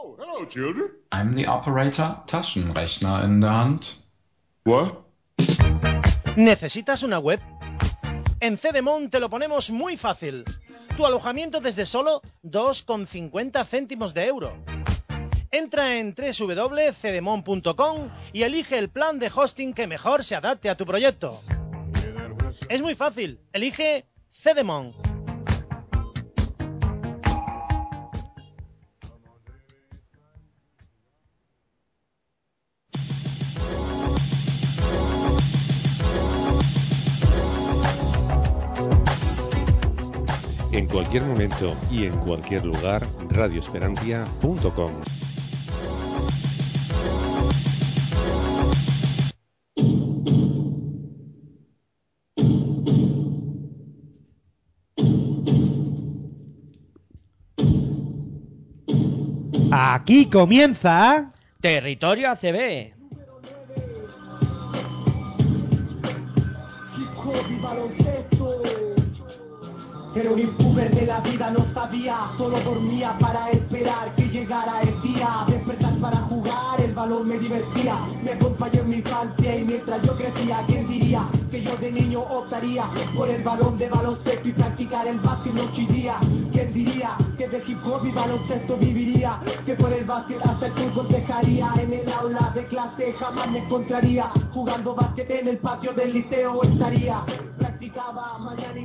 Oh, hello, children. I'm the operator, Taschenrechner in der Hand. What? ¿Necesitas una web? En Cedemon te lo ponemos muy fácil. Tu alojamiento desde solo 2,50 céntimos de euro. Entra en www.cedemon.com y elige el plan de hosting que mejor se adapte a tu proyecto. Es muy fácil. Elige Cedemon. Cualquier momento y en cualquier lugar, radioesperantia.com. Aquí comienza. Territorio ACB. Era un impuber de la vida, no sabía, solo dormía para esperar que llegara el día. Despertar para jugar, el balón me divertía, me acompañó en mi infancia y mientras yo crecía, ¿quién diría que yo de niño optaría por el balón de baloncesto y practicar el básquet noche y día?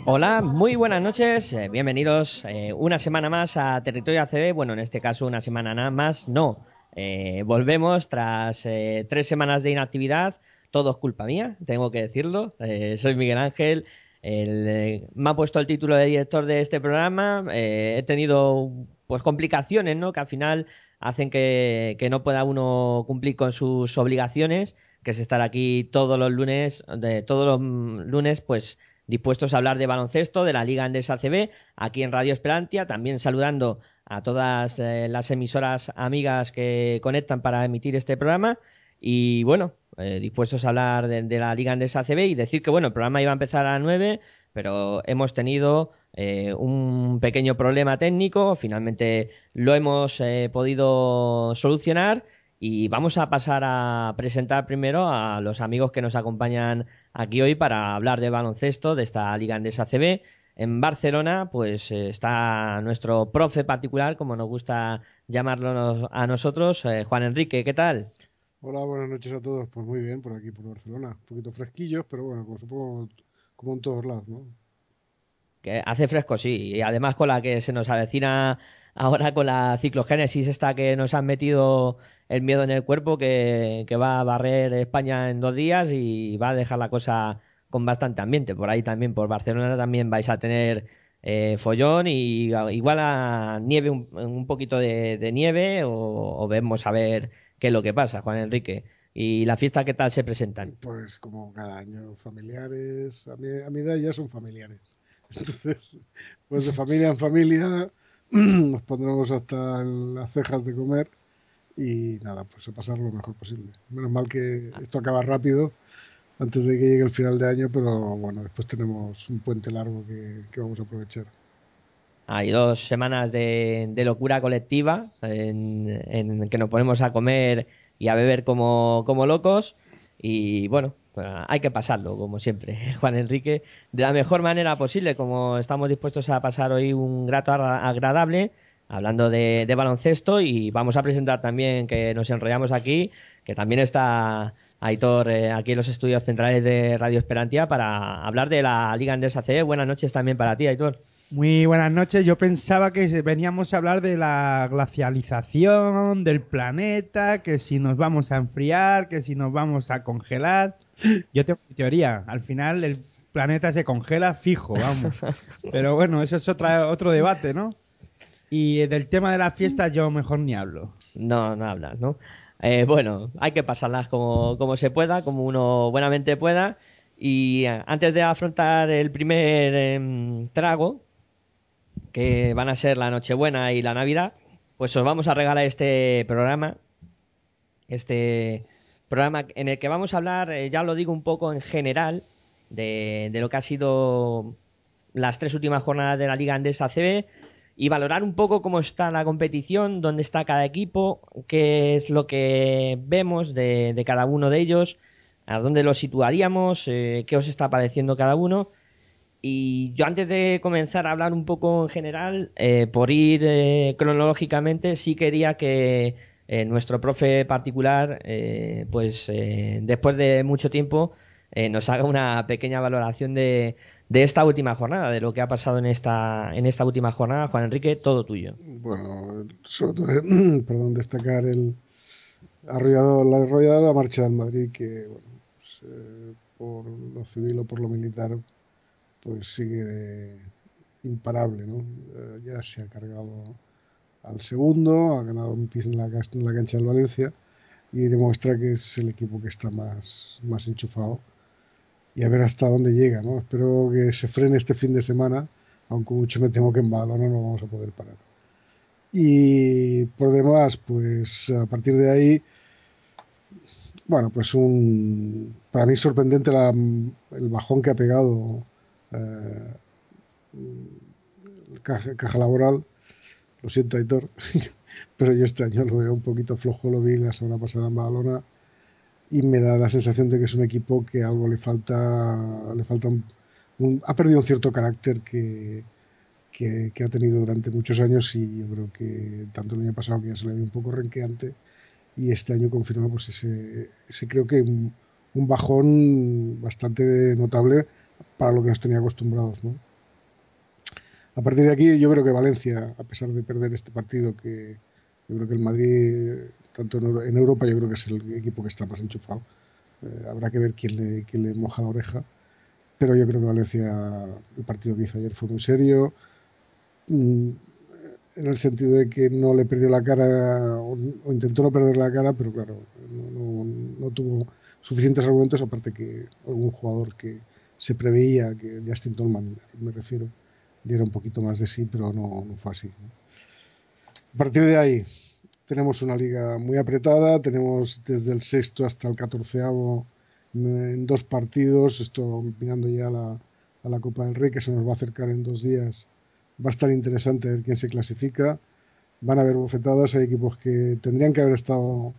Hola, muy buenas noches, eh, bienvenidos eh, una semana más a Territorio ACB, bueno, en este caso una semana nada más, no, eh, volvemos tras eh, tres semanas de inactividad, todo es culpa mía, tengo que decirlo, soy Miguel Ángel, el, eh, me ha puesto el título de director de este programa, eh, he tenido pues complicaciones, ¿no? Que al final hacen que, no pueda uno cumplir con sus obligaciones, que es estar aquí todos los lunes, de todos los lunes, pues dispuestos a hablar de baloncesto, de la Liga Andesa ACB, aquí en Radio Esperantia, también saludando a todas eh, las emisoras amigas que conectan para emitir este programa. Y bueno, eh, dispuestos a hablar de, la Liga Andesa ACB y decir que bueno, el programa iba a empezar a las 9, pero hemos tenido eh, un pequeño problema técnico, finalmente lo hemos eh, podido solucionar y vamos a pasar a presentar primero a los amigos que nos acompañan aquí hoy para hablar de baloncesto de esta Liga Andesa ACB. En Barcelona, pues está nuestro profe particular, como nos gusta llamarlo a nosotros, Juan Enrique, ¿qué tal? Hola, buenas noches a todos. Pues muy bien, por aquí, por Barcelona. Un poquito fresquillos, pero bueno, como supongo, como en todos lados, ¿no? Que hace fresco, sí, y además con la que se nos avecina ahora con la ciclogénesis esta que nos han metido el miedo en el cuerpo que, va a barrer España en dos días y va a dejar la cosa con bastante ambiente. Por ahí también, por Barcelona también vais a tener eh, follón y a- igual a nieve, un, un poquito de, de nieve o, o vemos a ver qué es lo que pasa, Juan Enrique. ¿Y la fiesta qué tal se presentan? Pues como cada año, familiares, a mi, a mi edad ya son familiares. Entonces, pues de familia en familia nos pondremos hasta las cejas de comer y nada, pues a pasar lo mejor posible. Menos mal que esto acaba rápido antes de que llegue el final de año, pero bueno, después tenemos un puente largo que, que vamos a aprovechar. Hay dos semanas de, de locura colectiva en, en que nos ponemos a comer y a beber como, como locos. Y bueno, hay que pasarlo, como siempre, Juan Enrique, de la mejor manera posible, como estamos dispuestos a pasar hoy un grato agra- agradable, hablando de, baloncesto. Y vamos a presentar también que nos enrollamos aquí, que también está Aitor eh, aquí en los estudios centrales de Radio Esperantia para hablar de la Liga Andesa CE. Buenas noches también para ti, Aitor. Muy buenas noches. Yo pensaba que veníamos a hablar de la glacialización del planeta, que si nos vamos a enfriar, que si nos vamos a congelar. Yo tengo mi teoría. Al final el planeta se congela fijo, vamos. Pero bueno, eso es otra, otro debate, ¿no? Y del tema de las fiestas yo mejor ni hablo. No, no hablas, ¿no? Eh, bueno, hay que pasarlas como, como se pueda, como uno buenamente pueda. Y eh, antes de afrontar el primer em, trago, que van a ser la Nochebuena y la Navidad, pues os vamos a regalar este programa. Este programa en el que vamos a hablar, eh, ya lo digo un poco en general, de, lo que ha sido las tres últimas jornadas de la Liga Andesa CB y valorar un poco cómo está la competición, dónde está cada equipo, qué es lo que vemos de, de cada uno de ellos, a dónde los situaríamos, eh, qué os está pareciendo cada uno. Y yo antes de comenzar a hablar un poco en general, eh, por ir eh, cronológicamente, sí quería que eh, nuestro profe particular, eh, pues eh, después de mucho tiempo, nos haga una pequeña valoración de, de esta última jornada, de lo que ha pasado en esta, en esta última jornada. Juan Enrique, todo tuyo. Bueno, sobre todo, perdón, destacar el arrollador, la arrollada de la marcha del Madrid, que bueno, pues, por lo civil o por lo militar, pues sigue imparable, ¿no? Eh, ya se ha cargado al segundo, ha ganado un pis en la, cancha del Valencia y demuestra que es el equipo que está más, más enchufado. Y a ver hasta dónde llega, ¿no? Espero que se frene este fin de semana, aunque mucho me temo que en Badalona no vamos a poder parar. Y por demás, pues a partir de ahí, bueno, pues un para mí sorprendente la- el bajón que ha pegado caja, caja laboral. Lo siento, Aitor, pero yo este año lo veo un poquito flojo. Lo vi la semana pasada en Badalona y me da la sensación de que es un equipo que algo le falta, le falta un, ha perdido un cierto carácter que, que, ha tenido durante muchos años y yo creo que tanto el año pasado que ya se le vio un poco renqueante y este año confirma pues ese, ese creo que un bajón bastante notable para lo que nos tenía acostumbrados, ¿no? A partir de aquí yo creo que Valencia, a pesar de perder este partido, que yo creo que el Madrid, tanto en, Euro- en Europa, yo creo que es el equipo que está más enchufado. Eh, habrá que ver quién le, quién le moja la oreja. Pero yo creo que Valencia, el partido que hizo ayer fue muy serio. Mm, en el sentido de que no le perdió la cara o, intentó no perder la cara, pero claro, no- no tuvo suficientes argumentos, aparte que algún jugador que se preveía, que Justin Tolman me refiero, diera un poquito más de sí, pero no, no fue así. A partir de ahí, tenemos una liga muy apretada, tenemos desde el sexto hasta el catorceavo en dos partidos, esto mirando ya la, a la Copa del Rey que se nos va a acercar en dos días, va a estar interesante ver quién se clasifica, van a haber bofetadas, hay equipos que tendrían que haber estado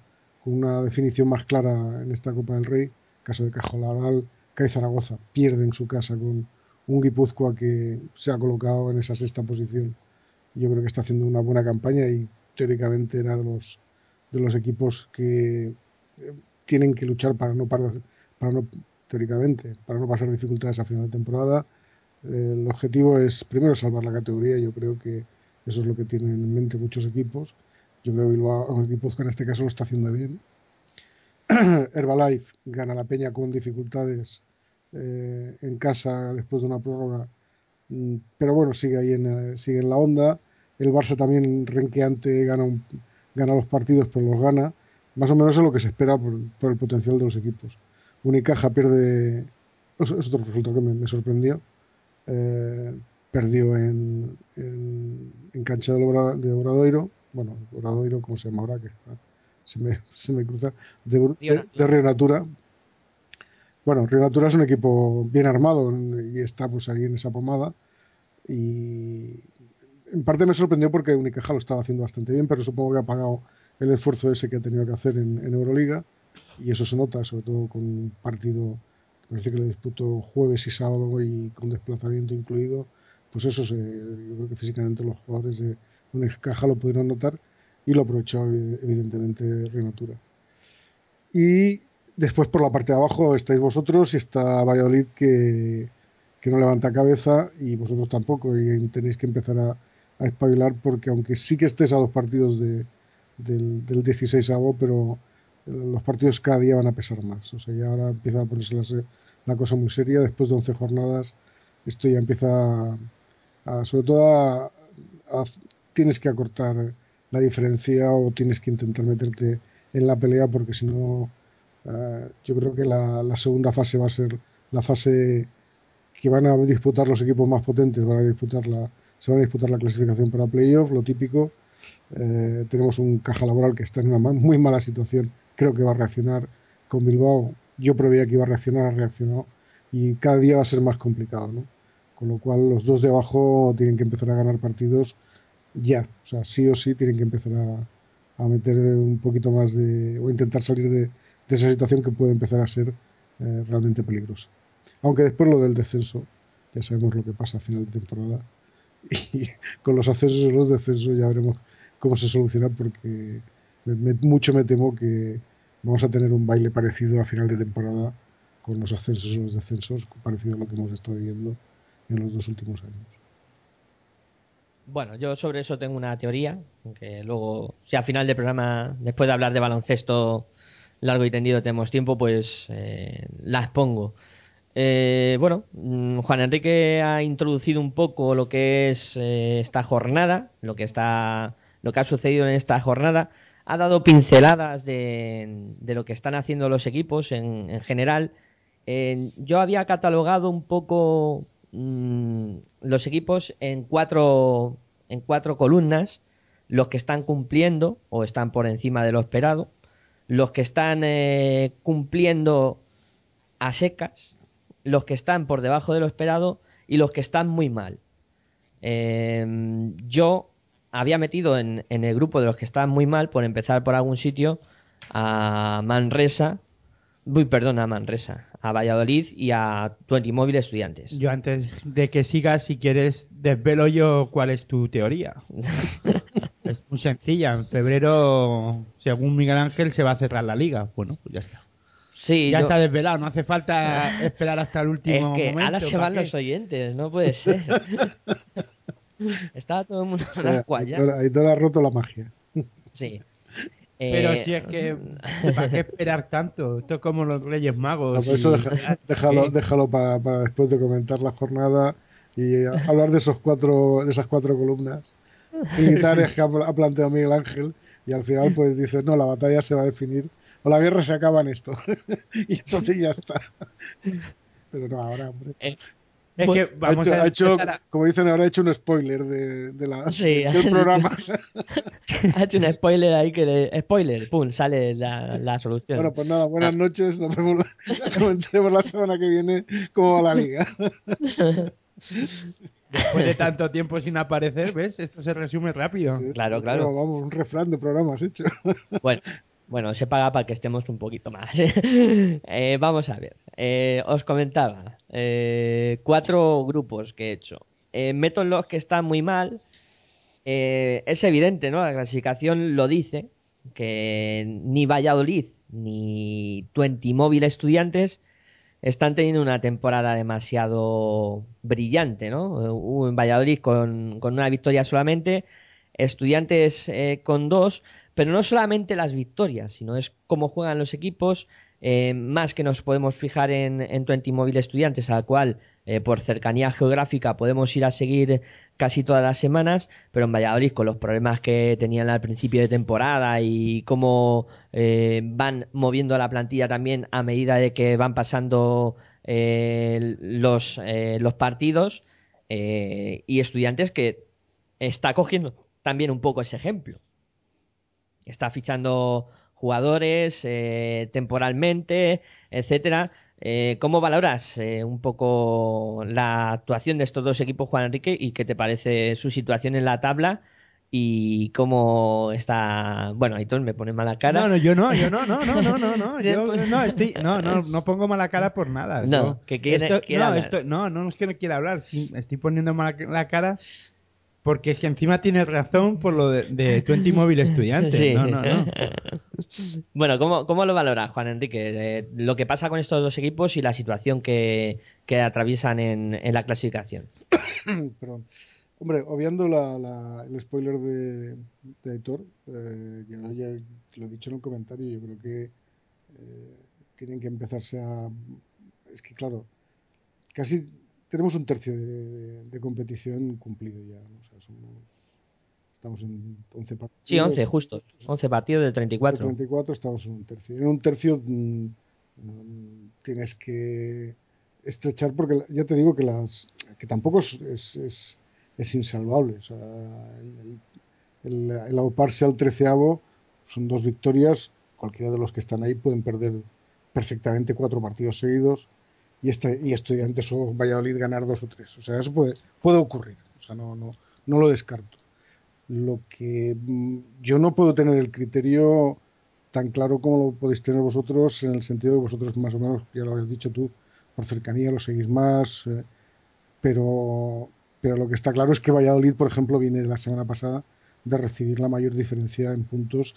con una definición más clara en esta Copa del Rey, caso de Cajolaral, CAI Zaragoza pierde en su casa con un Guipúzcoa que se ha colocado en esa sexta posición. Yo creo que está haciendo una buena campaña y teóricamente era de los, de los equipos que eh, tienen que luchar para no parar, para no, teóricamente, para no pasar dificultades a final de temporada. El objetivo es primero salvar la categoría, yo creo que eso es lo que tienen en mente muchos equipos. Yo creo que el Guipúzcoa en este caso lo está haciendo bien. Herbalife gana la peña con dificultades eh, en casa después de una prórroga, Mm, pero bueno, sigue ahí en, eh, sigue en la onda. El Barça también renqueante gana, un- gana los partidos, pero los gana. Más o menos es lo que se espera por, por el potencial de los equipos. Unicaja pierde, es, otro resultado que me, sorprendió. Eh, perdió en, en, en cancha de, Obra- de Obradoiro, bueno, Obradoiro, ¿cómo se llama ahora? Que se, me, se me cruza, de, de- de Río Natura. Bueno, Río Natura es un equipo bien armado y está pues ahí en esa pomada. Y en parte me sorprendió porque Unicaja lo estaba haciendo bastante bien, pero supongo que ha pagado el esfuerzo ese que ha tenido que hacer en, en Euroliga. Y eso se nota, sobre todo con un partido parece que lo disputó jueves y sábado y con desplazamiento incluido. Pues eso se, yo creo que físicamente los jugadores de Unicaja lo pudieron notar y lo aprovechó evidentemente Río Natura. Y después por la parte de abajo estáis vosotros y está Valladolid que, que no levanta cabeza y vosotros tampoco y tenéis que empezar a, espabilar porque aunque sí que estés a dos partidos de, del, del 16 pero eh, los partidos cada día van a pesar más. O sea, ya ahora empieza a ponerse la, la cosa muy seria. Después de 11 jornadas, esto ya empieza a, sobre todo a- tienes que acortar la diferencia o tienes que intentar meterte en la pelea porque si no, eh, yo creo que la, segunda fase va a ser la fase que van a disputar los equipos más potentes, van a disputar la, se van a disputar la clasificación para playoff, lo típico. Eh, tenemos un caja laboral que está en una muy mala situación, creo que va a reaccionar con Bilbao. Yo preveía que iba a reaccionar, ha reaccionado y cada día va a ser más complicado, ¿no? Con lo cual los dos de abajo tienen que empezar a ganar partidos ya. O sea, sí o sí tienen que empezar a, a meter un poquito más de. o intentar salir de, de esa situación que puede empezar a ser eh, realmente peligrosa. Aunque después lo del descenso, ya sabemos lo que pasa a final de temporada. Y con los ascensos y los descensos ya veremos cómo se soluciona porque me- mucho me temo que vamos a tener un baile parecido a final de temporada con los ascensos y los descensos, parecido a lo que hemos estado viviendo en los dos últimos años. Bueno, yo sobre eso tengo una teoría, que luego, si al final del programa, después de hablar de baloncesto largo y tendido, tenemos tiempo, pues eh, la expongo. Eh, bueno, mm, Juan Enrique ha introducido un poco lo que es eh, esta jornada, lo que está, lo que ha sucedido en esta jornada. Ha dado pinceladas de, de lo que están haciendo los equipos en, en general. Eh, yo había catalogado un poco mm, los equipos en cuatro, en cuatro columnas, los que están cumpliendo o están por encima de lo esperado, los que están eh, cumpliendo a secas, los que están por debajo de lo esperado y los que están muy mal. Eh, yo había metido en, en el grupo de los que están muy mal, por empezar por algún sitio, a Manresa, uy, perdón, a Manresa, a Valladolid y a Twenty Móvil Estudiantes. Yo antes de que sigas, si quieres, desvelo yo cuál es tu teoría. es muy sencilla. En febrero, según Miguel Ángel, se va a cerrar la liga. Bueno, pues ya está. Sí, ya yo- está desvelado. No hace falta esperar hasta el Es último que momento. ahora se ¿para van qué? los oyentes, no puede ser. Estaba todo el mundo en las cuallas. Aitor, Aitor ha roto la magia. Sí. Pero Eh, si es que, ¿para qué esperar tanto? Esto es como los Reyes Magos. No, por eso y- deja- déjalo, déjalo para, para después de comentar la jornada y eh, hablar de esos cuatro, de esas cuatro columnas militares que ha, ha planteado Miguel Ángel y al final pues dice no la batalla se va a definir o la guerra se acaba en esto y entonces ya está pero no ahora hombre eh, Es que ha hecho, a ha hecho, empezar a- como dicen ahora ha hecho un spoiler de, de la, Sí, del programa ha hecho un spoiler ahí que le... Spoiler, pum, sale la, la solución. bueno pues nada buenas Ah. noches nos vemos la, comentaremos la semana que viene cómo va la liga Después de tanto tiempo sin aparecer, ¿ves? Esto se resume rápido. Sí, Claro, sí, claro. pero Vamos, un refrán de programas hecho. Bueno, bueno, se paga para que estemos un poquito más. Eh, vamos a ver. Eh, os comentaba. eh, cuatro grupos que he hecho. Eh, meto en los que están muy mal. Eh, es evidente, ¿no? La clasificación lo dice. Que ni Valladolid ni Twenty Móvil Estudiantes están teniendo una temporada demasiado brillante, ¿no? En Valladolid con, con una victoria solamente, Estudiantes eh, con dos, pero no solamente las victorias, sino es cómo juegan los equipos, eh, más que nos podemos fijar en, en Twenty Móvil Estudiantes, al cual eh, por cercanía geográfica podemos ir a seguir casi todas las semanas, pero en Valladolid con los problemas que tenían al principio de temporada y cómo eh, van moviendo la plantilla también a medida de que van pasando los, partidos y estudiantes que está cogiendo también un poco ese ejemplo. Está fichando jugadores eh, temporalmente, etcétera. Eh, ¿Cómo valoras eh, un poco la actuación de estos dos equipos, Juan Enrique, y qué te parece su situación en la tabla? Y cómo está. Bueno, Aitor me pone mala cara. No, no, yo no, yo no, no, no, no, no, no, yo no, estoy, no, no, no pongo mala cara por nada. No, Yo- que quiere- esto- quiere no, esto- no, no es que no quiera hablar, sí, estoy poniendo mala la cara porque es que encima tienes razón por lo de, de Twenty Móvil Estudiante. Sí. No, no, no. bueno, ¿cómo, cómo lo valoras, Juan Enrique? Eh, lo que pasa con estos dos equipos y la situación que, que atraviesan en, en la clasificación. Perdón. Hombre, obviando la, la- el spoiler de, de Aitor, eh, yo ya lo he dicho en un comentario, yo creo que eh, tienen que empezarse a... Es que claro, casi tenemos un tercio de, de- de competición cumplido ya. ¿no? O sea, somos- estamos en 11 partidos. Sí, 11, justos. 11 partidos de 34. 34 estamos en un tercio. En un tercio mm, mm, tienes que estrechar porque ya te digo que las que tampoco es, es, es, es insalvable. O sea, el, el, el auparse al treceavo son dos victorias. Cualquiera de los que están ahí pueden perder perfectamente cuatro partidos seguidos y este y estudiantes o Valladolid ganar dos o tres. O sea, eso puede, puede ocurrir. O sea, no, no, no lo descarto. Lo que mm, yo no puedo tener el criterio tan claro como lo podéis tener vosotros, en el sentido de vosotros más o menos, ya lo habéis dicho tú, por cercanía lo seguís más, eh, pero, pero lo que está claro es que Valladolid, por ejemplo, viene de la semana pasada de recibir la mayor diferencia en puntos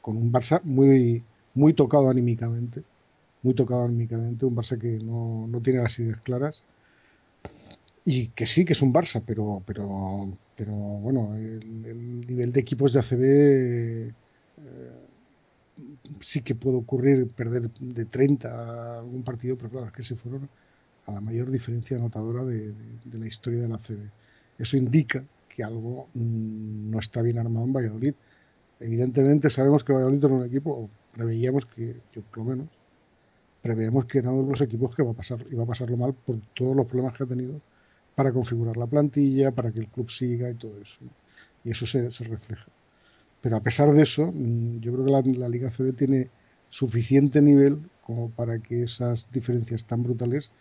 con un Barça muy, muy tocado anímicamente, muy tocado anímicamente, un Barça que no, no tiene las ideas claras y que sí que es un Barça, pero, pero, pero bueno, el, nivel de equipos de ACB eh, sí que puede ocurrir perder de 30 a algún partido, pero claro, es que se fueron a la mayor diferencia anotadora de, la historia de la CB. Eso indica que algo mm, no está bien armado en Valladolid. Evidentemente sabemos que Valladolid era un equipo, o preveíamos que, yo por lo menos, preveíamos que era uno de los equipos que va a pasar, iba a pasarlo mal por todos los problemas que ha tenido para configurar la plantilla, para que el club siga y todo eso. Y eso se, refleja. Pero a pesar de eso, mm, yo creo que la, Liga CB tiene suficiente nivel como para que esas diferencias tan brutales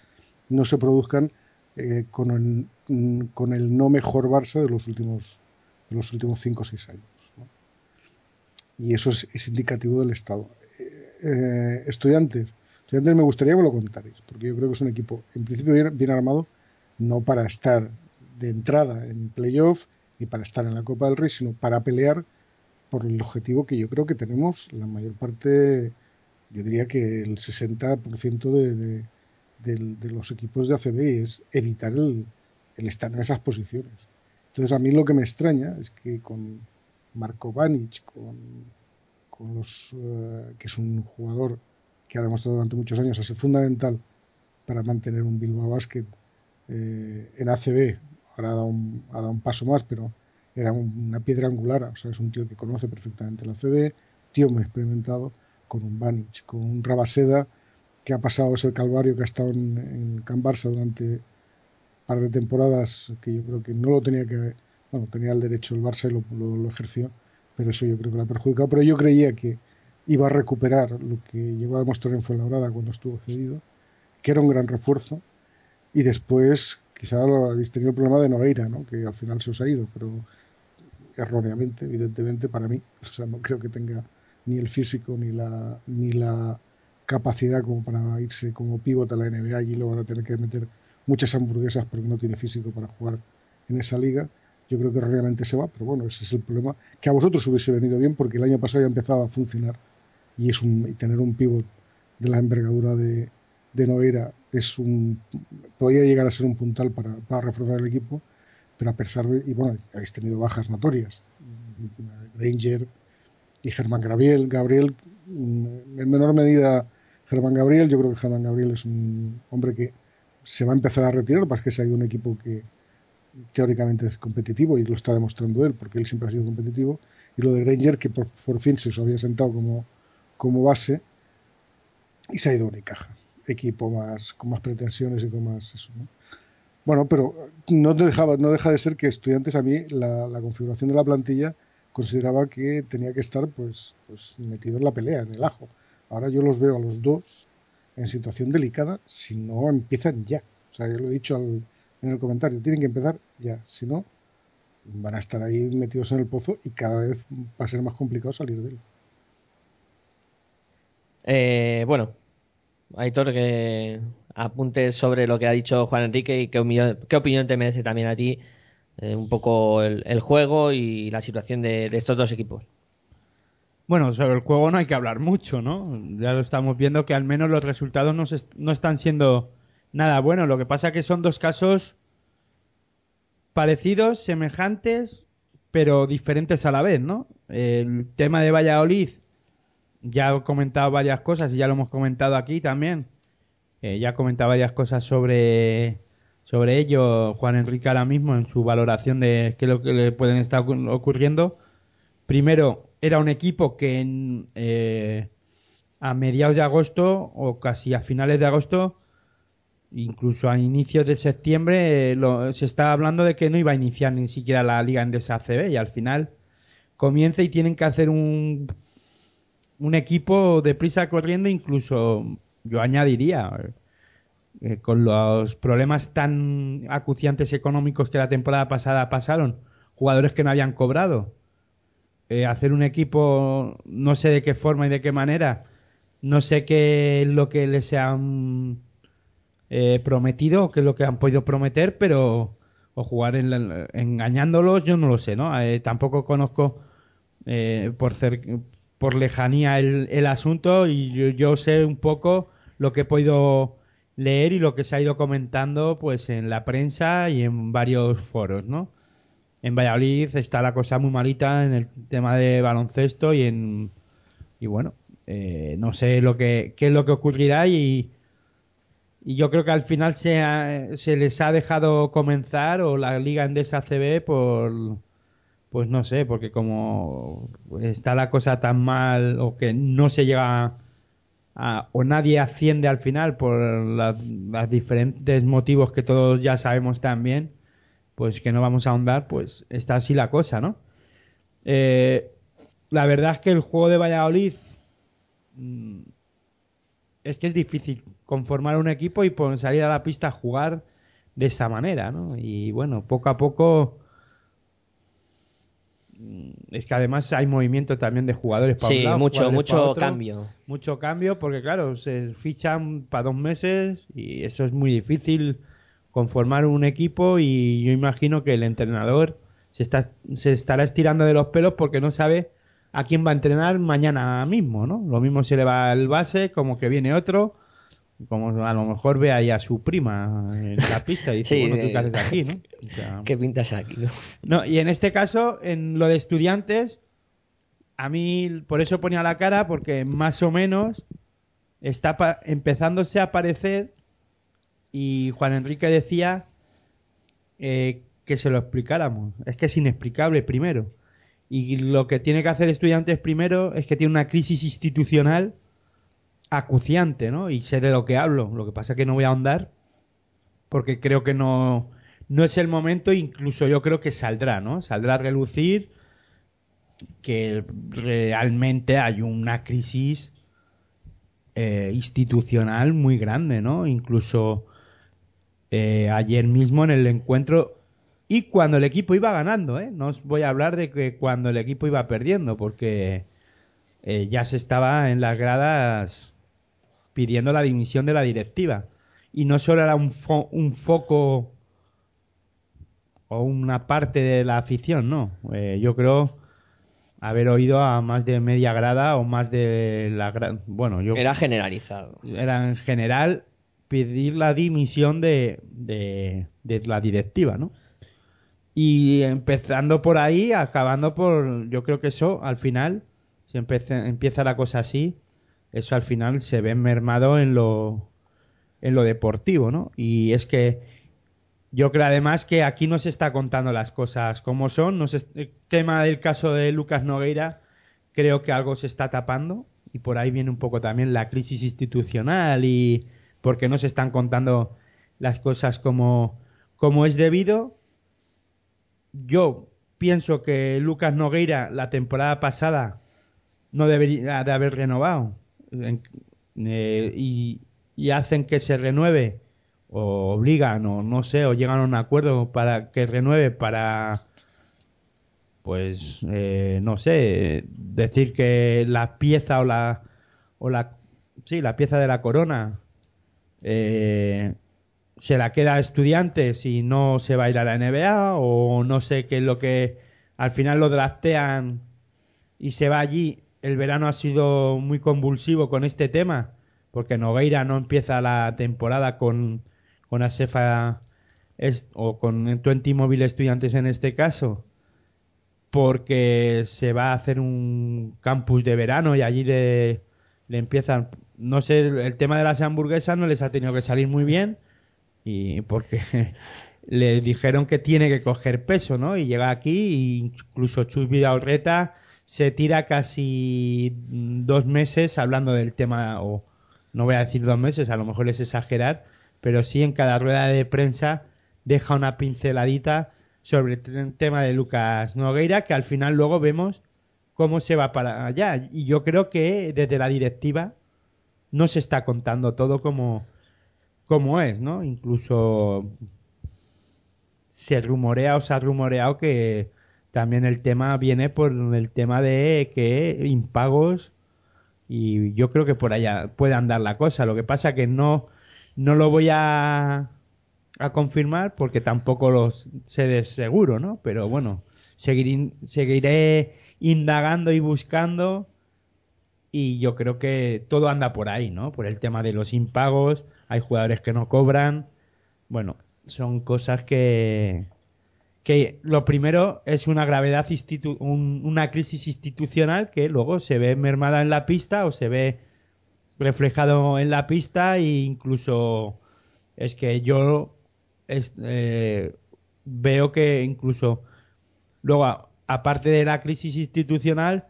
no se produzcan eh, con, el, mm, con, el, no mejor Barça de los últimos de los últimos 5 o 6 años. Y eso es, indicativo del estado. Eh, eh, estudiantes, estudiantes me gustaría que lo contarais, porque yo creo que es un equipo en principio bien armado, no para estar de entrada en playoff ni para estar en la Copa del Rey, sino para pelear por el objetivo que yo creo que tenemos la mayor parte, yo diría que el 60% de, de, de, los equipos de ACB es evitar el, estar en esas posiciones. Entonces a mí lo que me extraña es que con Marco Banic, con, con los, eh, que es un jugador que ha demostrado durante muchos años a ser fundamental para mantener un Bilbao Basket eh, en ACB ahora ha dado, un, ha dado un paso más, pero era una piedra angular, o sea, es un tío que conoce perfectamente la ACB, tío muy experimentado, con un Banic, con un Rabaseda, que ha pasado ese calvario, que ha estado en, en Can Barça durante un par de temporadas, que yo creo que no lo tenía que, bueno, tenía el derecho el Barça y lo, lo, ejerció, pero eso yo creo que lo ha perjudicado, pero yo creía que iba a recuperar lo que llegó a demostrar en Fuenlabrada cuando estuvo cedido, que era un gran refuerzo, y después, quizá habéis tenido el problema de Nogueira, ¿no? que al final se os ha ido, pero erróneamente, evidentemente, para mí. O sea, no creo que tenga ni el físico ni la, ni la capacidad como para irse como pívot a la NBA y lo van a tener que meter muchas hamburguesas porque no tiene físico para jugar en esa liga. Yo creo que realmente se va, pero bueno, ese es el problema. Que a vosotros hubiese venido bien porque el año pasado ya empezaba a funcionar y es un, y tener un pívot de la envergadura de, de Noguera es un podía llegar a ser un puntal para, para reforzar el equipo, pero a pesar de y bueno habéis tenido bajas notorias, Ranger y Germán Gabriel, Gabriel mm, en menor medida Germán Gabriel, yo creo que Germán Gabriel es un hombre que se va a empezar a retirar, para que se ha ido un equipo que teóricamente es competitivo y lo está demostrando él, porque él siempre ha sido competitivo, y lo de Ranger que por, fin se os había sentado como, como base y se ha ido a caja equipo más con más pretensiones y con más eso, Bueno, pero no dejaba, no deja de ser que estudiantes a mí la, configuración de la plantilla consideraba que tenía que estar pues, pues metido en la pelea, en el ajo. Ahora yo los veo a los dos en situación delicada si no empiezan ya. O sea, yo lo he dicho en el comentario, tienen que empezar ya, si no van a estar ahí metidos en el pozo y cada vez va a ser más complicado salir de él. Eh, bueno, Aitor, que apuntes sobre lo que ha dicho Juan Enrique y qué, opinión, te merece también a ti eh, un poco el, juego y la situación de, estos dos equipos. Bueno, sobre el juego no hay que hablar mucho, ¿no? Ya lo estamos viendo que al menos los resultados no, están siendo nada buenos. Lo que pasa que son dos casos parecidos, semejantes, pero diferentes a la vez, ¿no? El tema de Valladolid ya he comentado varias cosas y ya lo hemos comentado aquí también. Eh, ya ha comentado varias cosas sobre, sobre ello Juan Enrique ahora mismo en su valoración de qué es lo que le pueden estar ocurriendo. Primero, era un equipo que en, eh, a mediados de agosto o casi a finales de agosto, incluso a inicios de septiembre, eh, se estaba hablando de que no iba a iniciar ni siquiera la liga en CB y al final comienza y tienen que hacer un un equipo de prisa corriendo, incluso yo añadiría, eh, con los problemas tan acuciantes económicos que la temporada pasada pasaron, jugadores que no habían cobrado. Eh, hacer un equipo, no sé de qué forma y de qué manera, no sé qué es lo que les han eh, prometido, qué es lo que han podido prometer, pero o jugar en la- engañándolos, yo no lo sé, ¿no? Eh, tampoco conozco por, cer- por lejanía el, el asunto y yo, yo sé un poco lo que he podido leer y lo que se ha ido comentando pues en la prensa y en varios foros, ¿no? En Valladolid está la cosa muy malita en el tema de baloncesto y en y bueno, eh, no sé lo que qué es lo que ocurrirá y y yo creo que al final se, ha- se les ha dejado comenzar o la Liga Endesa CB por pues no sé, porque como está la cosa tan mal o que no se llega a- o nadie asciende al final por los diferentes motivos que todos ya sabemos también, pues que no vamos a ahondar, pues está así la cosa, ¿no? Eh, la verdad es que el juego de Valladolid mm, es que es difícil conformar un equipo y salir a la pista a jugar de esa manera, ¿no? Y bueno, poco a poco es que además hay movimiento también de jugadores para Sí, un lado, mucho, mucho otro. cambio. Mucho cambio porque claro, se fichan para dos meses y eso es muy difícil conformar un equipo y yo imagino que el entrenador se, está, se estará estirando de los pelos porque no sabe a quién va a entrenar mañana mismo, ¿no? Lo mismo se le va el base, como que viene otro, como a lo mejor ve ahí a su prima en la pista y dice, Sí, bueno, ¿tú eh, qué haces aquí, no? O sea, ¿Qué pintas aquí? no? no, y en este caso, en lo de estudiantes, a mí por eso ponía la cara, porque más o menos está pa- empezándose a aparecer y Juan Enrique decía eh, que se lo explicáramos. Es que es inexplicable primero. Y lo que tiene que hacer estudiantes primero es que tiene una crisis institucional acuciante, ¿no? Y sé de lo que hablo. Lo que pasa es que no voy a ahondar porque creo que no, no es el momento, incluso yo creo que saldrá, ¿no? Saldrá a relucir que realmente hay una crisis eh, institucional muy grande, ¿no? Incluso eh, ayer mismo en el encuentro y cuando el equipo iba ganando, ¿eh? No os voy a hablar de que cuando el equipo iba perdiendo, porque eh, ya se estaba en las gradas pidiendo la dimisión de la directiva. Y no solo era un, fo- un foco o una parte de la afición, no. Eh, yo creo haber oído a más de media grada o más de la gra- bueno yo Era generalizado. era en general pedir la dimisión de, de, de la directiva, ¿no? Y empezando por ahí, acabando por, yo creo que eso al final, si empieza la cosa así, eso al final se ve mermado en lo, en lo deportivo, ¿no? Y es que yo creo además que aquí no se está contando las cosas como son. El tema del caso de Lucas Nogueira, creo que algo se está tapando y por ahí viene un poco también la crisis institucional y porque no se están contando las cosas como, como es debido. Yo pienso que Lucas Nogueira la temporada pasada no debería de haber renovado En- eh, y, y hacen que se renueve o obligan o no sé o llegan a un acuerdo para que renueve para pues eh, no sé decir que la pieza o la o la sí la pieza de la corona eh, se la queda a estudiantes y no se va a ir a la NBA o no sé qué es lo que al final lo draftean y se va allí. El verano ha sido muy convulsivo con este tema porque Nogueira no empieza la temporada con, con Asefa o con Twenty Móvil Estudiantes en este caso porque se va a hacer un campus de verano y allí le, empiezan no sé el, tema de las hamburguesas no les ha tenido que salir muy bien y porque le dijeron que tiene que coger peso, ¿no? Y llega aquí y incluso Chus Vidaurreta se tira casi dos meses hablando del tema, o no voy a decir dos meses, a lo mejor es exagerar, pero sí en cada rueda de prensa deja una pinceladita sobre el tema de Lucas Nogueira, que al final luego vemos cómo se va para allá. Y yo creo que desde la directiva no se está contando todo como, como es, ¿no? Incluso se rumorea o se ha rumoreado que también el tema viene por el tema de que impagos y yo creo que por allá puede andar la cosa. Lo que pasa que no, no lo voy a, a confirmar porque tampoco lo sé de seguro, ¿no? Pero bueno, seguiré, seguiré indagando y buscando y yo creo que todo anda por ahí, ¿no? Por el tema de los impagos, hay jugadores que no cobran, bueno, son cosas que, que lo primero es una gravedad, institu un, una crisis institucional que luego se ve mermada en la pista o se ve reflejado en la pista e incluso es que yo eh, veo que incluso luego aparte de la crisis institucional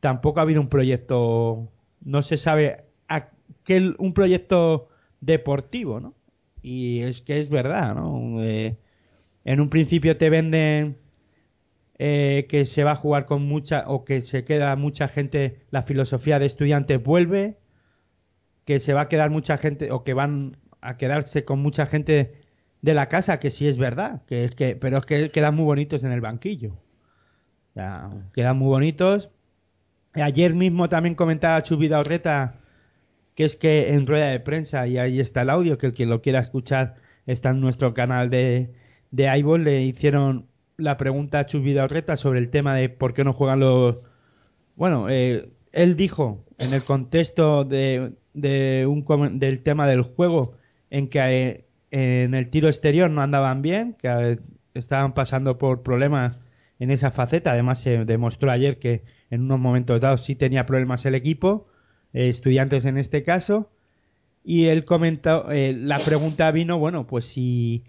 tampoco ha habido un proyecto no se sabe a, que un proyecto deportivo no y es que es verdad no eh, en un principio te venden eh, que se va a jugar con mucha o que se queda mucha gente, la filosofía de estudiantes vuelve, que se va a quedar mucha gente o que van a quedarse con mucha gente de la casa, que sí es verdad, que es que, pero es que quedan muy bonitos en el banquillo. quedan muy bonitos. Ayer mismo también comentaba Chubida Orreta que es que en rueda de prensa, y ahí está el audio, que el que lo quiera escuchar está en nuestro canal de, de iVol le hicieron la pregunta a Chus Vidal-Reta sobre el tema de por qué no juegan los... Bueno, eh, él dijo en el contexto de, de un, del tema del juego en que eh, en el tiro exterior no andaban bien, que eh, estaban pasando por problemas en esa faceta. Además se demostró ayer que en unos momentos dados sí tenía problemas el equipo, estudiantes en este caso. Y él comentó, la pregunta vino, bueno, pues si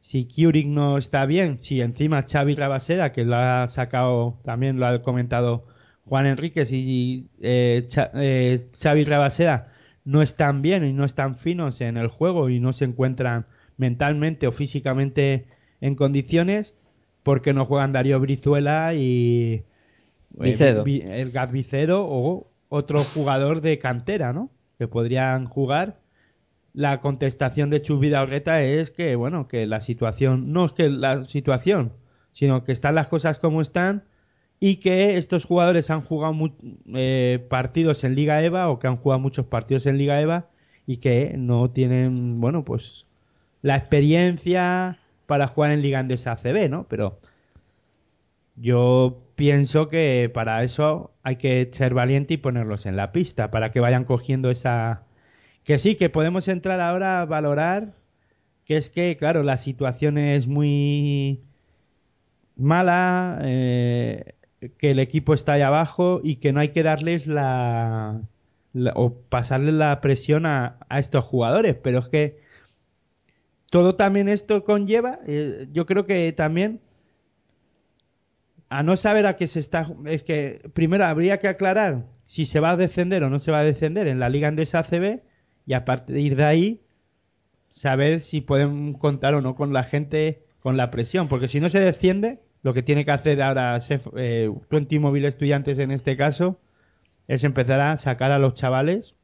si Keurig no está bien, si encima Xavi Rabaseda, que lo ha sacado, también lo ha comentado Juan Enríquez, y eh, eh, Xavi Rabaseda no están bien y no están finos en el juego y no se encuentran mentalmente o físicamente en condiciones, porque no juegan Darío Brizuela y el Gat o otro jugador de cantera, ¿no? Que podrían jugar la contestación de Chus Vidal-Reta es que, bueno, que la situación, no es que la situación, sino que están las cosas como están y que estos jugadores han jugado eh, partidos en Liga EVA o que han jugado muchos partidos en Liga EVA y que no tienen, bueno, pues la experiencia para jugar en Liga Andesa ACB, ¿no? Pero yo pienso que para eso hay que ser valiente y ponerlos en la pista, para que vayan cogiendo esa, que sí, que podemos entrar ahora a valorar que es que, claro, la situación es muy mala, eh, que el equipo está ahí abajo y que no hay que darles la, o pasarle la presión a, estos jugadores, pero es que todo también esto conlleva, eh, yo creo que también a no saber a qué se está, es que primero habría que aclarar si se va a descender o no se va a descender en la Liga Andesa ACB y a partir de ahí saber si pueden contar o no con la gente con la presión, porque si no se desciende, lo que tiene que hacer ahora eh, 20 Móvil Estudiantes en este caso es empezar a sacar a los chavales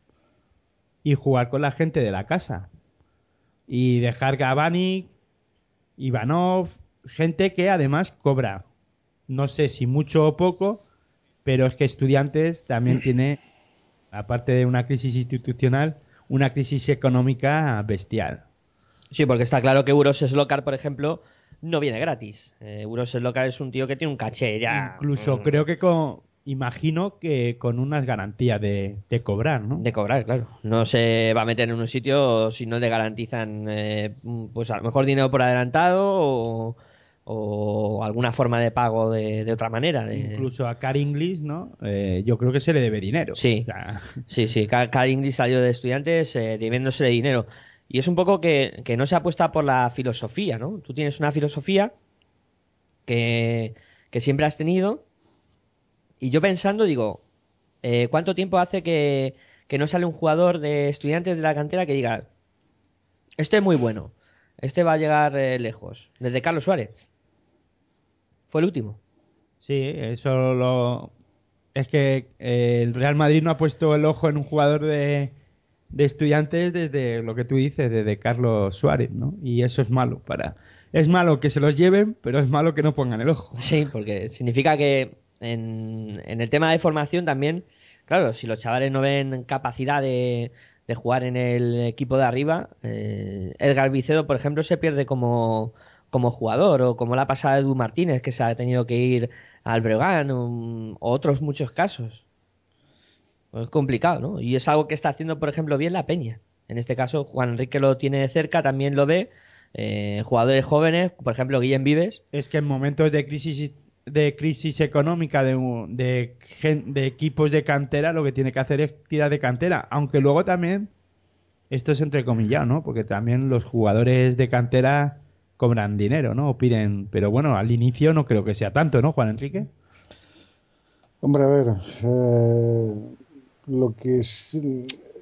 y jugar con la gente de la casa. Y dejar Gavani, Ivanov, gente que además cobra, no sé si mucho o poco, pero es que Estudiantes también tiene, aparte de una crisis institucional, una crisis económica bestial. Sí, porque está claro que Uros Slokar, por ejemplo, no viene gratis. Eh, Uros Slokar es un tío que tiene un caché ya. Incluso mm. creo que con, imagino que con unas garantías de, cobrar, ¿no? De cobrar, claro. No se va a meter en un sitio si no le garantizan, eh, pues a lo mejor dinero por adelantado o, o alguna forma de pago de, otra manera. Incluso a Car English, ¿no? Eh, yo creo que se le debe dinero. Sí, sí, sí. Car, English salió de estudiantes eh, debiéndose dinero. Y es un poco que, que, no se apuesta por la filosofía, ¿no? Tú tienes una filosofía que, que siempre has tenido y yo pensando digo, eh, ¿cuánto tiempo hace que, que no sale un jugador de estudiantes de la cantera que diga, este es muy bueno, este va a llegar eh, lejos? Desde Carlos Suárez fue el último. Sí, eso lo... Es que eh, el Real Madrid no ha puesto el ojo en un jugador de, de estudiantes desde lo que tú dices, desde Carlos Suárez, ¿no? Y eso es malo para, es malo que se los lleven, pero es malo que no pongan el ojo. Sí, porque significa que en, en el tema de formación también, claro, si los chavales no ven capacidad de, de jugar en el equipo de arriba, eh, Edgar Vicedo, por ejemplo, se pierde como, como jugador, o como la pasada Edu Martínez, que se ha tenido que ir al Breogán, o, otros muchos casos. Es complicado, ¿no? Y es algo que está haciendo, por ejemplo, bien la Peña. En este caso, Juan Enrique lo tiene de cerca, también lo ve. Eh, jugadores jóvenes, por ejemplo, Guillem Vives. Es que en momentos de crisis de crisis económica de, de, de equipos de cantera lo que tiene que hacer es tirar de cantera aunque luego también esto es entrecomillado no porque también los jugadores de cantera cobran dinero no o piden pero bueno al inicio no creo que sea tanto no Juan Enrique Hombre, a ver, eh, lo que es,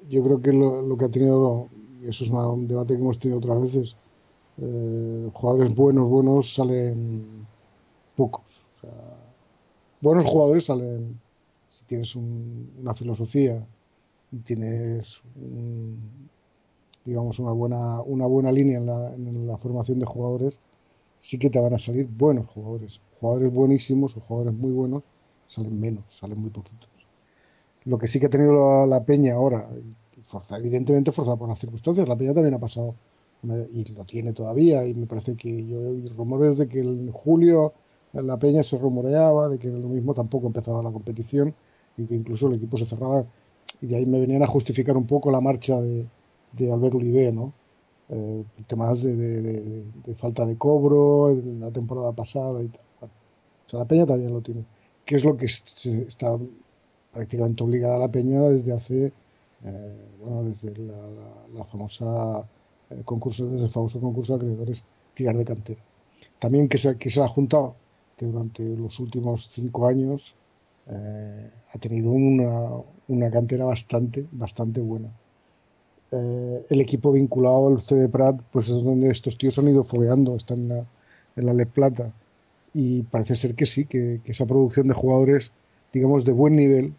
yo creo que lo, que ha tenido, y eso es un debate que hemos tenido otras veces, eh, jugadores buenos, buenos salen pocos. O sea, buenos jugadores salen si tienes un- una filosofía y tienes, un- digamos, una buena, una buena línea en la, formación de jugadores, sí que te van a salir buenos jugadores. Jugadores buenísimos o jugadores muy buenos salen menos, salen muy poquitos. Lo que sí que ha tenido la, Peña ahora, forza- evidentemente forzada por las circunstancias, la Peña también ha pasado, y lo tiene todavía, y me parece que yo he rumores de que en julio la Peña se rumoreaba, de que lo mismo tampoco empezaba la competición, y que incluso el equipo se cerraba, y de ahí me venían a justificar un poco la marcha de, de Albert Uribe, ¿no? Eh, temas de, falta de cobro en la temporada pasada y tal. Bueno, o sea, la Peña también lo tiene. ¿Qué es lo que se está prácticamente obligada a la Peña desde hace, eh, bueno, desde la, famosa eh, concurso, desde el famoso concurso de acreedores, tirar de cantera. También que se, que ha juntado que durante los últimos cinco años eh, ha tenido una, una cantera bastante, bastante buena. Eh, el equipo vinculado al CB Prat, pues es donde estos tíos han ido fogueando, están en la, en la Le Plata. Y parece ser que sí, que, que esa producción de jugadores, digamos, de buen nivel,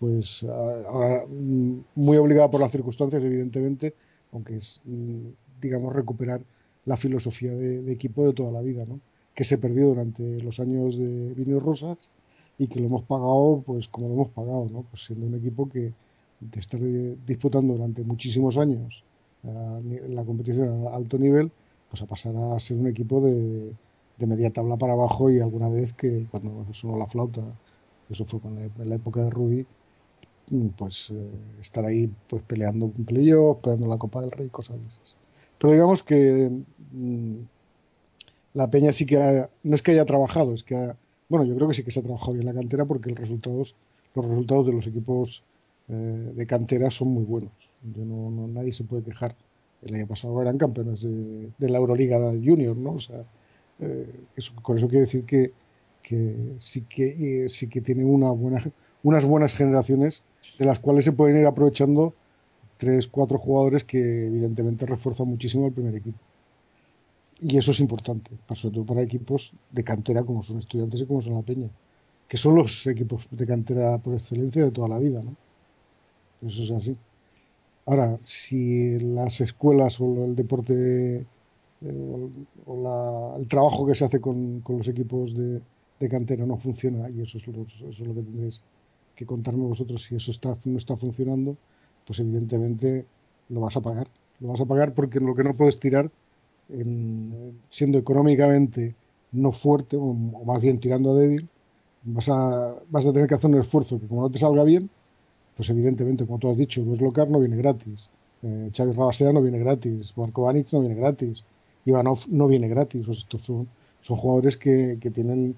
pues ahora mm, muy obligada por las circunstancias, evidentemente, aunque es, mm, digamos, recuperar la filosofía de, de equipo de toda la vida, ¿no? Que se perdió durante los años de Vino Rosas y que lo hemos pagado, pues como lo hemos pagado, ¿no? Pues siendo un equipo que de estar eh, disputando durante muchísimos años eh, la competición a alto nivel, pues a pasar a ser un equipo de, de media tabla para abajo y alguna vez que cuando sonó la flauta, eso fue con la- en la época de Rudy, mm, pues eh, estar ahí pues peleando un playoff, peleando la Copa del Rey, cosas de. Pero digamos que mm, la Peña sí que ha- no es que haya trabajado, es que ha- bueno, yo creo que sí que se ha trabajado bien la cantera porque los resultados, los resultados de los equipos eh, de cantera son muy buenos. Yo no, no- nadie se puede quejar. El año pasado eran campeones de, la Euroliga Junior, ¿no? O sea, eh, eso, con eso quiero decir que, que sí que eh, sí que tiene una buena, unas buenas generaciones de las cuales se pueden ir aprovechando tres, cuatro jugadores que evidentemente refuerzan muchísimo el primer equipo. Y eso es importante, sobre todo para equipos de cantera como son estudiantes y como son la Peña, que son los equipos de cantera por excelencia de toda la vida, ¿no? Eso es así. Ahora, si las escuelas o el deporte eh, o, la- el trabajo que se hace con, con los equipos de, de cantera no funciona, y eso es, lo, eso es lo que tendréis que contarme vosotros, si eso está, no está funcionando, pues evidentemente lo vas a pagar. Lo vas a pagar porque lo que no puedes tirar, en- siendo económicamente no fuerte, o, o más bien tirando a débil, vas a, vas a tener que hacer un esfuerzo que como no te salga bien, pues evidentemente, como tú has dicho, Luis Locar no viene gratis, eh, Xavi Rabasea no viene gratis, Marco Banic no viene gratis, Ivanov no viene gratis, pues estos son, jugadores que, tienen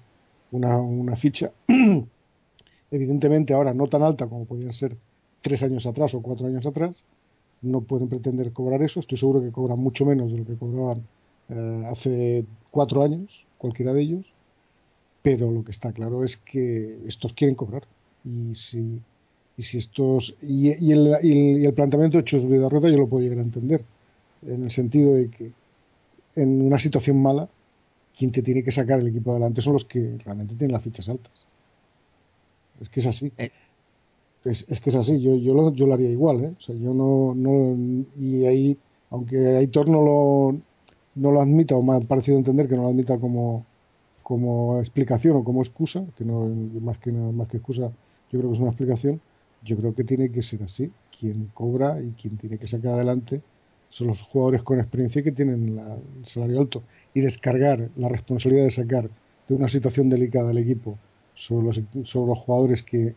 una, una ficha, evidentemente ahora no tan alta como podían ser tres años atrás o cuatro años atrás, no pueden pretender cobrar eso, estoy seguro que cobran mucho menos de lo que cobraban eh, hace cuatro años, cualquiera de ellos, pero lo que está claro es que estos quieren cobrar y si y si estos y, y el, y el- y el planteamiento de Chus Vidarrota yo lo puedo llegar a entender en el sentido de que en una situación mala quien te tiene que sacar el equipo adelante son los que realmente tienen las fichas altas es que es así Eh. es, es que es así yo, yo, lo, yo lo haría igual ¿eh? o sea yo no, no y ahí aunque Aitor no lo no lo admita, o me ha parecido entender que no lo admita como, como explicación o como excusa, que no más que más que excusa, yo creo que es una explicación, yo creo que tiene que ser así. Quien cobra y quien tiene que sacar adelante son los jugadores con experiencia que tienen el salario alto. Y descargar la responsabilidad de sacar de una situación delicada el equipo sobre los, sobre los jugadores que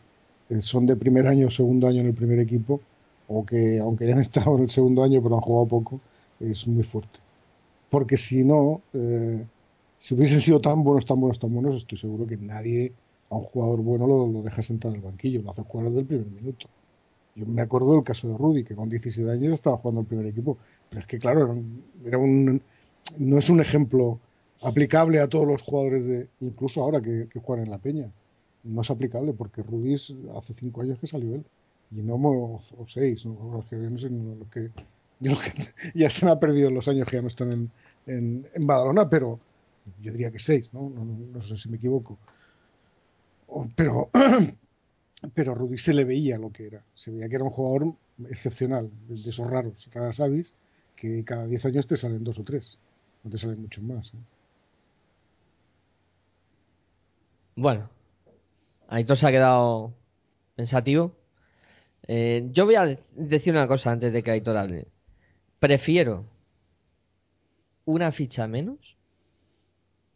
eh, son de primer año o segundo año en el primer equipo, o que aunque hayan estado en el segundo año pero han jugado poco, es muy fuerte. Porque si no, eh, si hubiesen sido tan buenos, tan buenos, tan buenos, estoy seguro que nadie a un jugador bueno lo, lo deja sentar en el banquillo, lo hace jugar desde el primer minuto. Yo me acuerdo del caso de Rudy, que con 17 años estaba jugando el primer equipo. Pero es que, claro, era un, no es un ejemplo aplicable a todos los jugadores, de incluso ahora que, juegan en la Peña. No es aplicable porque Rudy hace 5 años que salió él. Y no, o 6, no, sé, que, ya se me ha perdido los años que ya no están en, en, en Badalona, pero yo diría que 6, ¿no? ¿no? No, sé si me equivoco. Pero pero a Rudy se le veía lo que era. Se veía que era un jugador excepcional, de esos raros, raras avis, que cada 10 años te salen dos o tres. No te salen muchos más. ¿eh? Bueno, Aitor se ha quedado pensativo. Eh, yo voy a decir una cosa antes de que Aitor hable. Prefiero una ficha menos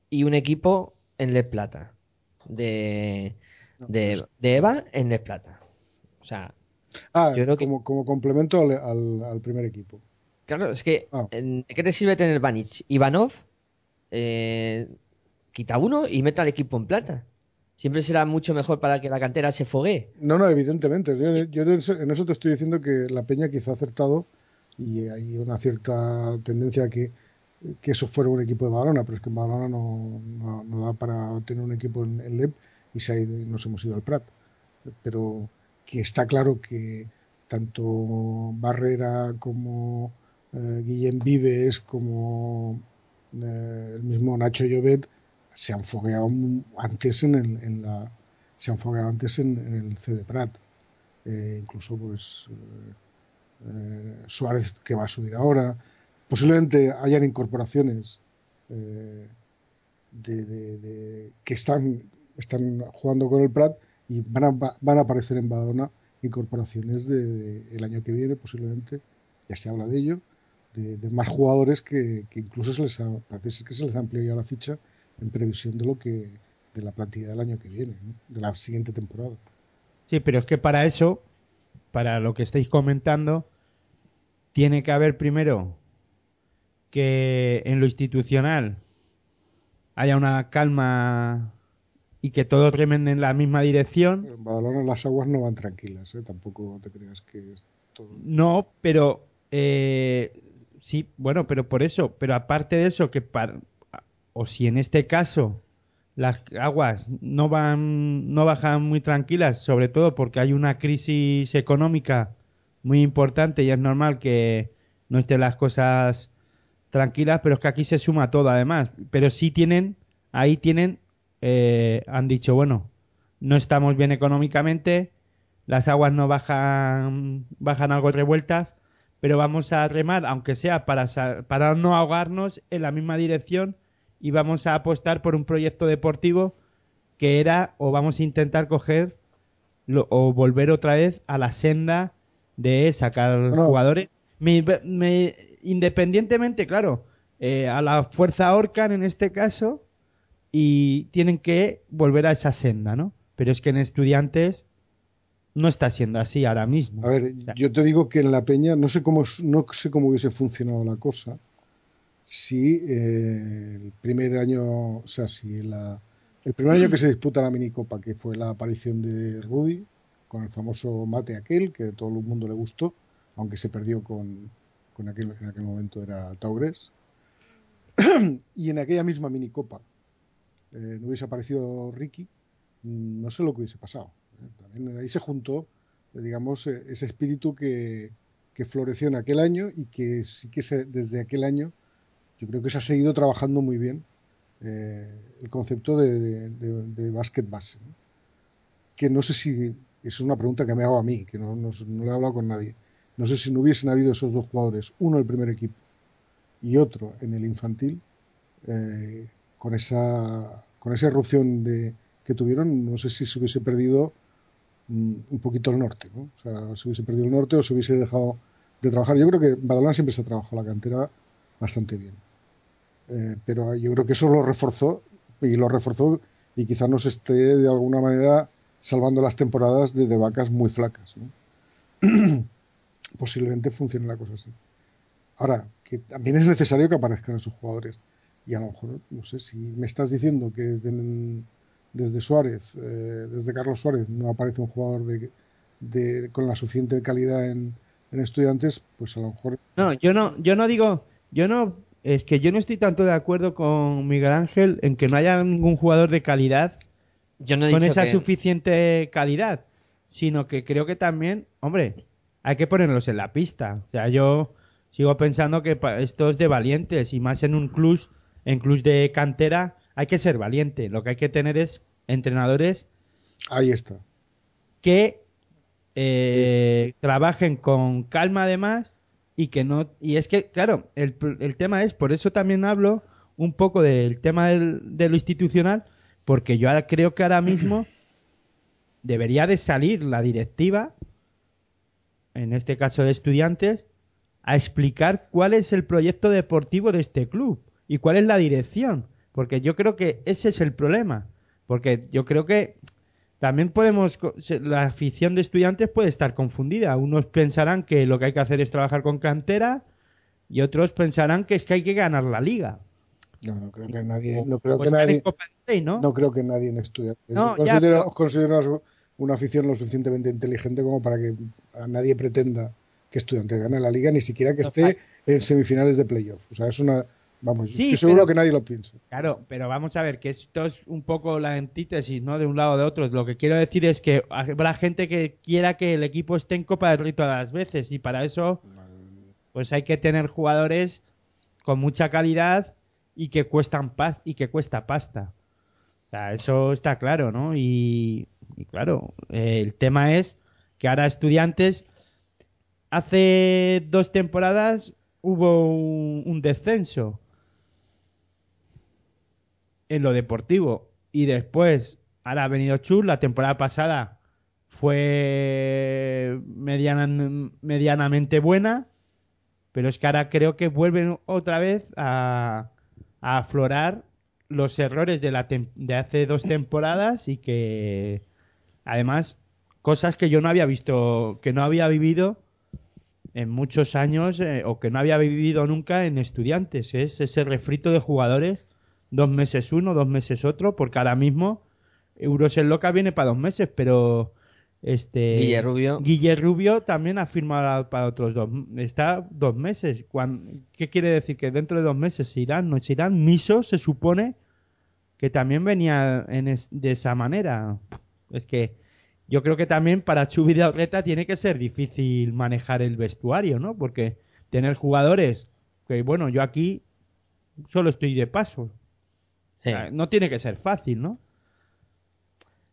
y un equipo en Le Plata. De de, de Eva en Les Plata. O sea, ah, yo creo que... como, como complemento al, al, primer equipo. Claro, es que ah. ¿qué te sirve tener Vanic? Ivanov eh, quita uno y meta al equipo en plata. Siempre será mucho mejor para que la cantera se fogue. No, no, evidentemente. Yo, en eso te estoy diciendo que la Peña quizá ha acertado y hay una cierta tendencia que, que eso fuera un equipo de Badalona, pero es que en Badalona no, no, da para tener un equipo en, en LEP y se ha ido, nos hemos ido al Prat. Pero que está claro que tanto Barrera como eh, Guillem Vives como eh, el mismo Nacho Llobet se han fogueado antes en, el, en la se han fogueado antes en, el CD Prat eh, incluso pues Suárez que va a subir ahora posiblemente hayan incorporaciones de, de, que están están jugando con el Prat y van a, van a aparecer en Badalona incorporaciones de, el año que viene, posiblemente, ya se habla de ello, de, más jugadores que, incluso se les ha, parece que se les ha ampliado ya la ficha en previsión de lo que de la plantilla del año que viene, de la siguiente temporada. Sí, pero es que para eso, para lo que estáis comentando, tiene que haber primero que en lo institucional haya una calma y que todos remen en la misma dirección. En Badalona las aguas no van tranquilas, ¿eh? tampoco te creas que es todo. No, pero eh, sí, bueno, pero por eso, pero aparte de eso, que o si en este caso las aguas no van, no bajan muy tranquilas, sobre todo porque hay una crisis económica muy importante y es normal que no estén las cosas tranquilas, pero es que aquí se suma todo además. Pero sí tienen, ahí tienen eh, han dicho, bueno, no estamos bien económicamente, las aguas no bajan, bajan algo revueltas, pero vamos a remar, aunque sea para, para no ahogarnos en la misma dirección y vamos a apostar por un proyecto deportivo que era o vamos a intentar coger o volver otra vez a la senda de sacar jugadores. Independientemente, claro, eh, a la fuerza Orcan en este caso, y tienen que volver a esa senda, ¿no? Pero es que en estudiantes no está siendo así ahora mismo. A ver, yo te digo que en la Peña no sé cómo no sé cómo hubiese funcionado la cosa si eh, el primer año, o sea, si la, el primer año que se disputa la minicopa, que fue la aparición de Rudy con el famoso mate aquel que a todo el mundo le gustó, aunque se perdió con, con aquel en aquel momento era Taures. y en aquella misma minicopa eh, no hubiese aparecido Ricky, mm, no sé lo que hubiese pasado. ¿eh? También ahí se juntó, eh, digamos, ese espíritu que, floreció en aquel año y que sí que se, desde aquel año yo creo que se ha seguido trabajando muy bien el concepto de, de, básquet base. Que no sé si, es una pregunta que me hago a mí, que no, no, no le he hablado con nadie. No sé si no hubiesen habido esos dos jugadores, uno el primer equipo y otro en el infantil, eh, con esa con esa erupción de, que tuvieron, no sé si se hubiese perdido mm, un poquito el norte, ¿no? O sea, se hubiese perdido el norte o se hubiese dejado de trabajar. Yo creo que Badalona siempre se ha trabajado la cantera bastante bien. Eh, pero yo creo que eso lo reforzó y lo reforzó y quizás nos esté de alguna manera salvando las temporadas de, vacas muy flacas. Posiblemente funcione la cosa así. Ahora, que también es necesario que aparezcan esos jugadores. Y a lo mejor, no sé, si me estás diciendo que desde, desde Suárez, eh, desde Carlos Suárez, no aparece un jugador de, de con la suficiente calidad en, en, estudiantes, pues a lo mejor. No, yo no, yo no digo, yo no, es que yo no estoy tanto de acuerdo con Miguel Ángel en que no haya ningún jugador de calidad yo no he con dicho esa que- suficiente calidad, sino que creo que también, hombre, hay que ponerlos en la pista. O sea, yo sigo pensando que esto es de valientes y más en un club, en clubs de cantera, hay que ser valiente. Lo que hay que tener es entrenadores Ahí está. que eh, trabajen con calma además y que no y es que claro el, el tema es por eso también hablo un poco del tema del- de lo institucional porque yo ahora creo que ahora mismo debería de salir la directiva en este caso de estudiantes a explicar cuál es el proyecto deportivo de este club y cuál es la dirección porque yo creo que ese es el problema porque yo creo que también podemos, la afición de estudiantes puede estar confundida. Unos pensarán que lo que hay que hacer es trabajar con cantera y otros pensarán que es que hay que ganar la liga. No, no creo que nadie, no creo que nadie, Rey, ¿no? no creo que nadie en estudiantes. No, ya, considero, pero- considero una afición lo suficientemente inteligente como para que a nadie pretenda que estudiantes gane la liga, ni siquiera que esté en semifinales de playoff. O sea, es una, vamos, Sí, estoy seguro pero- que nadie lo piensa. Claro, pero vamos a ver que esto es un poco la antítesis, ¿no? De un lado o de otro. Lo que quiero decir es que habrá gente que quiera que el equipo esté en Copa del Rey todas las veces y para eso pues hay que tener jugadores con mucha calidad y que cuestan pas y que cuesta pasta. Sea, eso está claro, ¿no? Y, claro, eh, el tema es que ahora estudiantes hace dos temporadas hubo un, un descenso en lo deportivo y después ahora ha venido Chus la temporada pasada fue mediana- medianamente buena pero es que ahora creo que vuelven otra vez a, a aflorar los errores de, la de hace dos temporadas y que además cosas que yo no había visto, que no había vivido en muchos años eh, o que no había vivido nunca en estudiantes. Es ese refrito de jugadores, dos meses uno, dos meses otro, porque ahora mismo Euros en Loca viene para dos meses, pero este Guille Rubio. Guille Rubio también ha firmado para otros dos, está dos meses. Cuan- ¿Qué quiere decir? Que dentro de dos meses se irán, no se irán. Miso se supone que también venía en es- de esa manera. Es que yo creo que también para Chubi de tiene que ser difícil manejar el vestuario, ¿no? Porque tener jugadores que, bueno, yo aquí solo estoy de paso. Sí. No tiene que ser fácil, ¿no?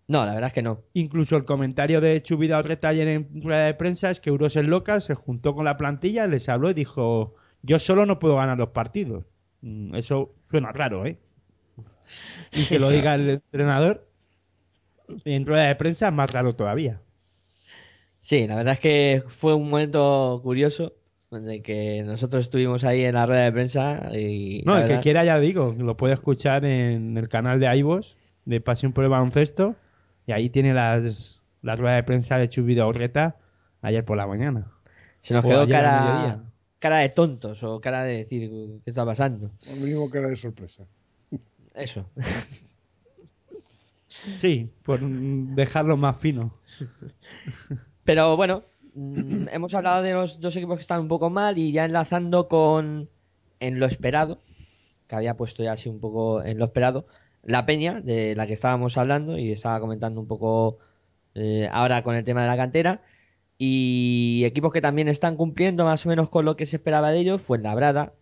No, la verdad es que no. Incluso el comentario de Chubida Orreta ayer en rueda de prensa es que Euros en Loca se juntó con la plantilla, les habló y dijo, yo solo no puedo ganar los partidos. Mm, Eso suena raro, ¿eh? Y que lo diga el entrenador en rueda de prensa es más raro todavía. Sí, la verdad es que fue un momento curioso de que nosotros estuvimos ahí en la rueda de prensa y No, el que quiera ya digo, lo puede escuchar en el canal de iVoox de Pasión por el Baloncesto y ahí tiene las, la rueda de prensa de Chubida Orreta ayer por la mañana. se nos o quedó cara, cara de tontos o cara de decir qué está pasando. Al mínimo cara de sorpresa. Eso. Sí, por dejarlo más fino. Pero bueno, mm, hemos hablado de los dos equipos que están un poco mal y ya enlazando con en lo esperado, que había puesto ya así un poco en lo esperado, la Peña, de la que estábamos hablando y estaba comentando un poco eh, ahora con el tema de la cantera. Y equipos que también están cumpliendo más o menos con lo que se esperaba de ellos fue Labrada,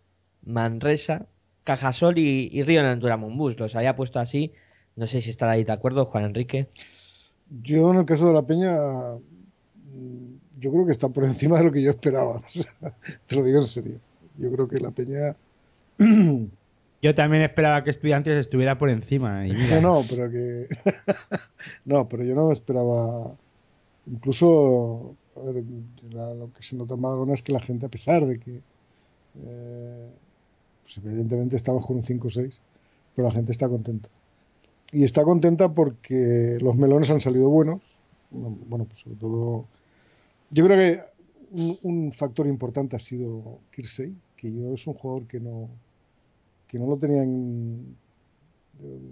Manresa, Cajasol y, y Río Natura Monbus. Los había puesto así. No sé si estará ahí de acuerdo, Juan Enrique. Yo en el caso de la Peña, mm, yo creo que está por encima de lo que yo esperaba. O sea, te lo digo en serio. Yo creo que la Peña Yo también esperaba que Estudiantes estuviera por encima. Y mira, No, no, pero que. no, pero yo no me esperaba. Incluso. a ver, la- lo que se nota en Badalona es que la gente, a pesar de que. eh, pues evidentemente estamos con un 5-6, pero la gente está contenta. Y está contenta porque los melones han salido buenos. Bueno, pues sobre todo. Yo creo que un, factor importante ha sido Kirsey, que yo es un jugador que no. que no lo tenía en,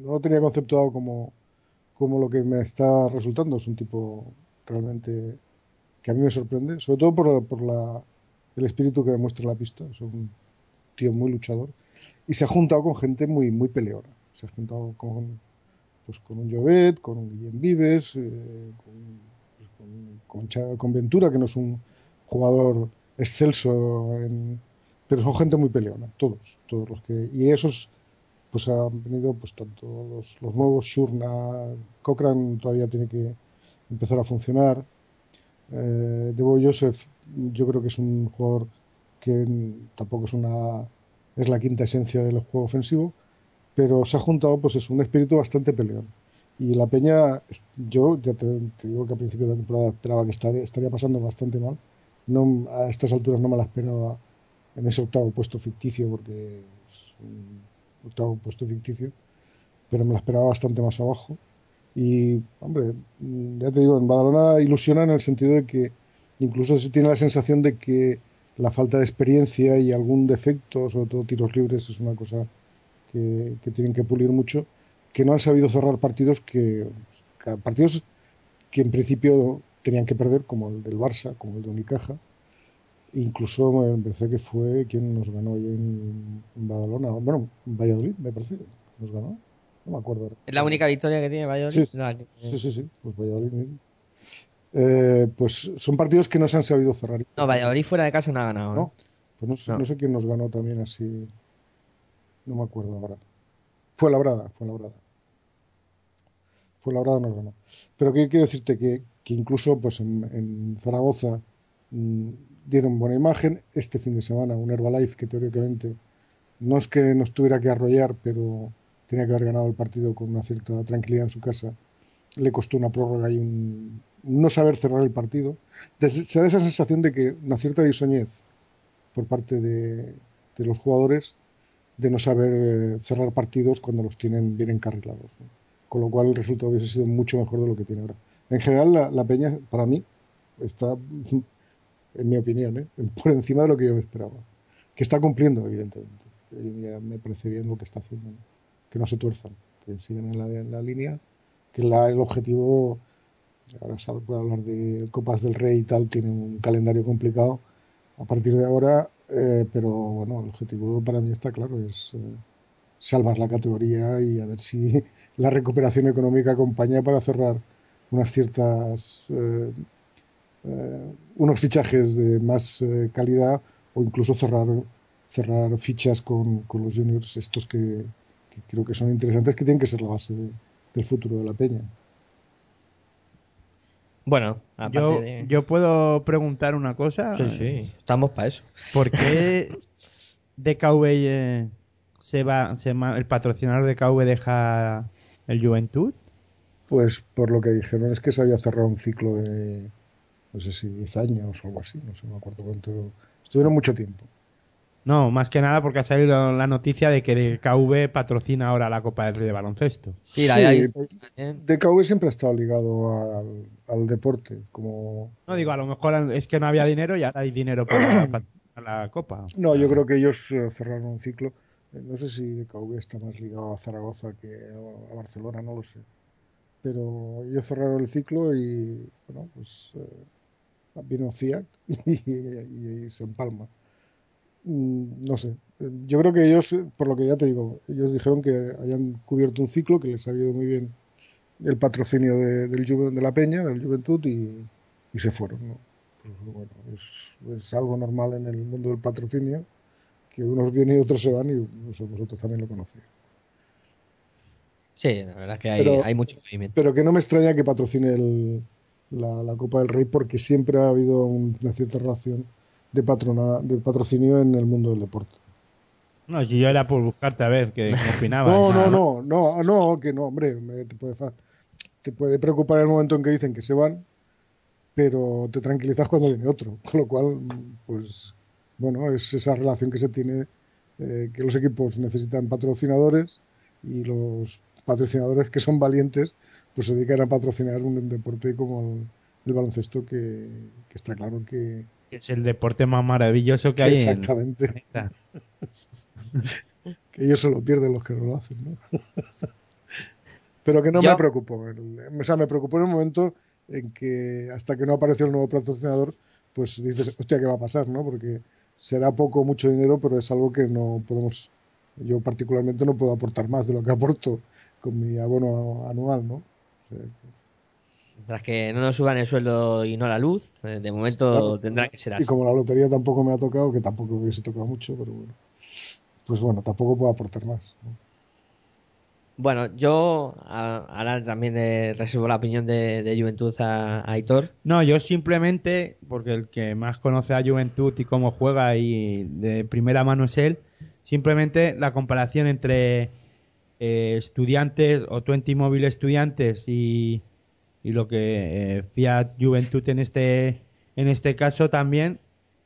no lo tenía conceptuado como, como lo que me está resultando. Es un tipo realmente que a mí me sorprende, sobre todo por, por la, el espíritu que demuestra la pista. Tío muy luchador. Y se ha juntado con gente muy, muy peleona. Se ha juntado con, pues, con un Jovet, con un Guillem Vives, eh, con, pues, con, con Ventura, que no es un jugador excelso, en- pero son gente muy peleona, todos, todos los que. Y esos pues han venido pues tanto los, los nuevos Shurna, Cochrane todavía tiene que empezar a funcionar. Eh, Debo Joseph, yo creo que es un jugador que tampoco es una es la quinta esencia del juego ofensivo, pero se ha juntado pues es un espíritu bastante peleón. Y la Peña, yo ya te, te digo que a principio de la temporada esperaba que estaría, estaría pasando bastante mal. No, a estas alturas no me la esperaba en ese octavo puesto ficticio, porque es un octavo puesto ficticio, pero me la esperaba bastante más abajo. Y, hombre, ya te digo, en Badalona ilusiona en el sentido de que incluso se tiene la sensación de que la falta de experiencia y algún defecto, sobre todo tiros libres, es una cosa que, que tienen que pulir mucho, que no han sabido cerrar partidos que, partidos que en principio tenían que perder, como el del Barça, como el de Unicaja. Incluso me parece que fue quien nos ganó en, Badalona, bueno, en Valladolid, me parece, nos ganó, no me acuerdo. Es la única victoria que tiene Valladolid. Sí, Sí, sí, sí, pues Valladolid. Eh, pues son partidos que no se han sabido cerrar. No, Valladolid fuera de casa no ha ganado. ¿eh? ¿no? Pues no sé, No. no sé quién nos ganó también así. No me acuerdo ahora. Fue Labrada, fue Labrada. Fue Labrada nos ganó. Pero que quiero decirte que, que incluso pues en, en Zaragoza mm, dieron buena imagen. Este fin de semana un Herbalife que teóricamente no es que nos tuviera que arrollar, pero tenía que haber ganado el partido con una cierta tranquilidad en su casa. Le costó una prórroga y un no saber cerrar el partido. Se da esa sensación de que una cierta disoñez por parte de, de los jugadores de no saber eh, cerrar partidos cuando los tienen bien encarrilados. Con lo cual el resultado hubiese sido mucho mejor de lo que tiene ahora. En general, la, la Peña, para mí, está, en mi opinión, ¿eh? por encima de lo que yo esperaba. Que está cumpliendo, evidentemente. Me parece bien lo que está haciendo. ¿no? Que no se tuerzan, que sigan en la, en la línea, que la- el objetivo, ahora se puede hablar de Copas del Rey y tal, tiene un calendario complicado a partir de ahora, eh, pero bueno, el objetivo para mí está claro, es eh, salvar la categoría y a ver si la recuperación económica acompaña para cerrar unas ciertas eh, eh, unos fichajes de más calidad o incluso cerrar cerrar fichas con, con los juniors estos que, que creo que son interesantes que tienen que ser la base de- del futuro de la peña Bueno, Yo, de... yo puedo preguntar una cosa. Sí, sí, estamos para eso. ¿Por qué DKV eh, se va, se ma- el patrocinador de KV deja el Juventud? Pues por lo que dijeron es que se había cerrado un ciclo de, no sé si 10 años o algo así, no sé, no me acuerdo cuánto. Estuvieron mucho tiempo. No, más que nada porque ha salido la noticia de que DKV patrocina ahora la Copa del Rey de baloncesto. Sí, la Sí. DKV siempre ha estado ligado al, al deporte, como... No digo, a lo mejor es que no había dinero y ahora hay dinero para patrocinar la Copa. No, yo creo que ellos eh, cerraron un ciclo. Eh, No sé si DKV está más ligado a Zaragoza que a Barcelona, no lo sé. Pero ellos cerraron el ciclo y, bueno, pues eh, vino Fiat y, y- y se empalma. Mm, No sé. Yo creo que ellos, por lo que ya te digo, ellos dijeron que habían cubierto un ciclo, que les había ido muy bien el patrocinio de, del Juve- de la Peña, del Juventud, y, y se fueron. ¿no? Pues, bueno, es, es algo normal en el mundo del patrocinio, que unos vienen y otros se van, y pues, vosotros también lo conocéis. Sí, la verdad es que hay, Pero- hay mucho movimiento. Pero que no me extraña que patrocine el- la, la Copa del Rey, porque siempre ha habido un- una cierta relación de, patrona, de patrocinio en el mundo del deporte. No, si yo era por buscarte a ver qué opinabas. No, no, no, no, no, que no, hombre, me- te puede, te puede preocupar el momento en que dicen que se van, pero te tranquilizas cuando viene otro, con lo cual, pues, bueno, es esa relación que se tiene, eh, que los equipos necesitan patrocinadores y los patrocinadores que son valientes, pues se dedican a patrocinar un deporte como el, el baloncesto, que, que está claro que... Que es el deporte más maravilloso que hay Exactamente. que ellos se lo pierden los que no lo hacen, ¿no? Pero que no Yo- me preocupó. O sea, me preocupó en el momento en que hasta que no apareció el nuevo patrocinador, pues dices, hostia, ¿qué va a pasar, no? Porque será poco o mucho dinero, pero es algo que no podemos, yo particularmente no puedo aportar más de lo que aporto con mi abono anual, ¿no? O sea, Mientras que no nos suban el sueldo y no la luz, eh, de momento Claro. tendrá que ser así. Y como la lotería tampoco me ha tocado, que tampoco hubiese tocado mucho, pero bueno. Pues bueno, tampoco puedo aportar más. ¿no? Bueno, yo a- ahora también le reservo la opinión de, de Juventud a, a Aitor. No, yo simplemente, porque el que más conoce a Juventud y cómo juega y de primera mano es él, simplemente la comparación entre eh, estudiantes o 20 móvil estudiantes y, y lo que eh, Fiat Juventud en este, en este caso también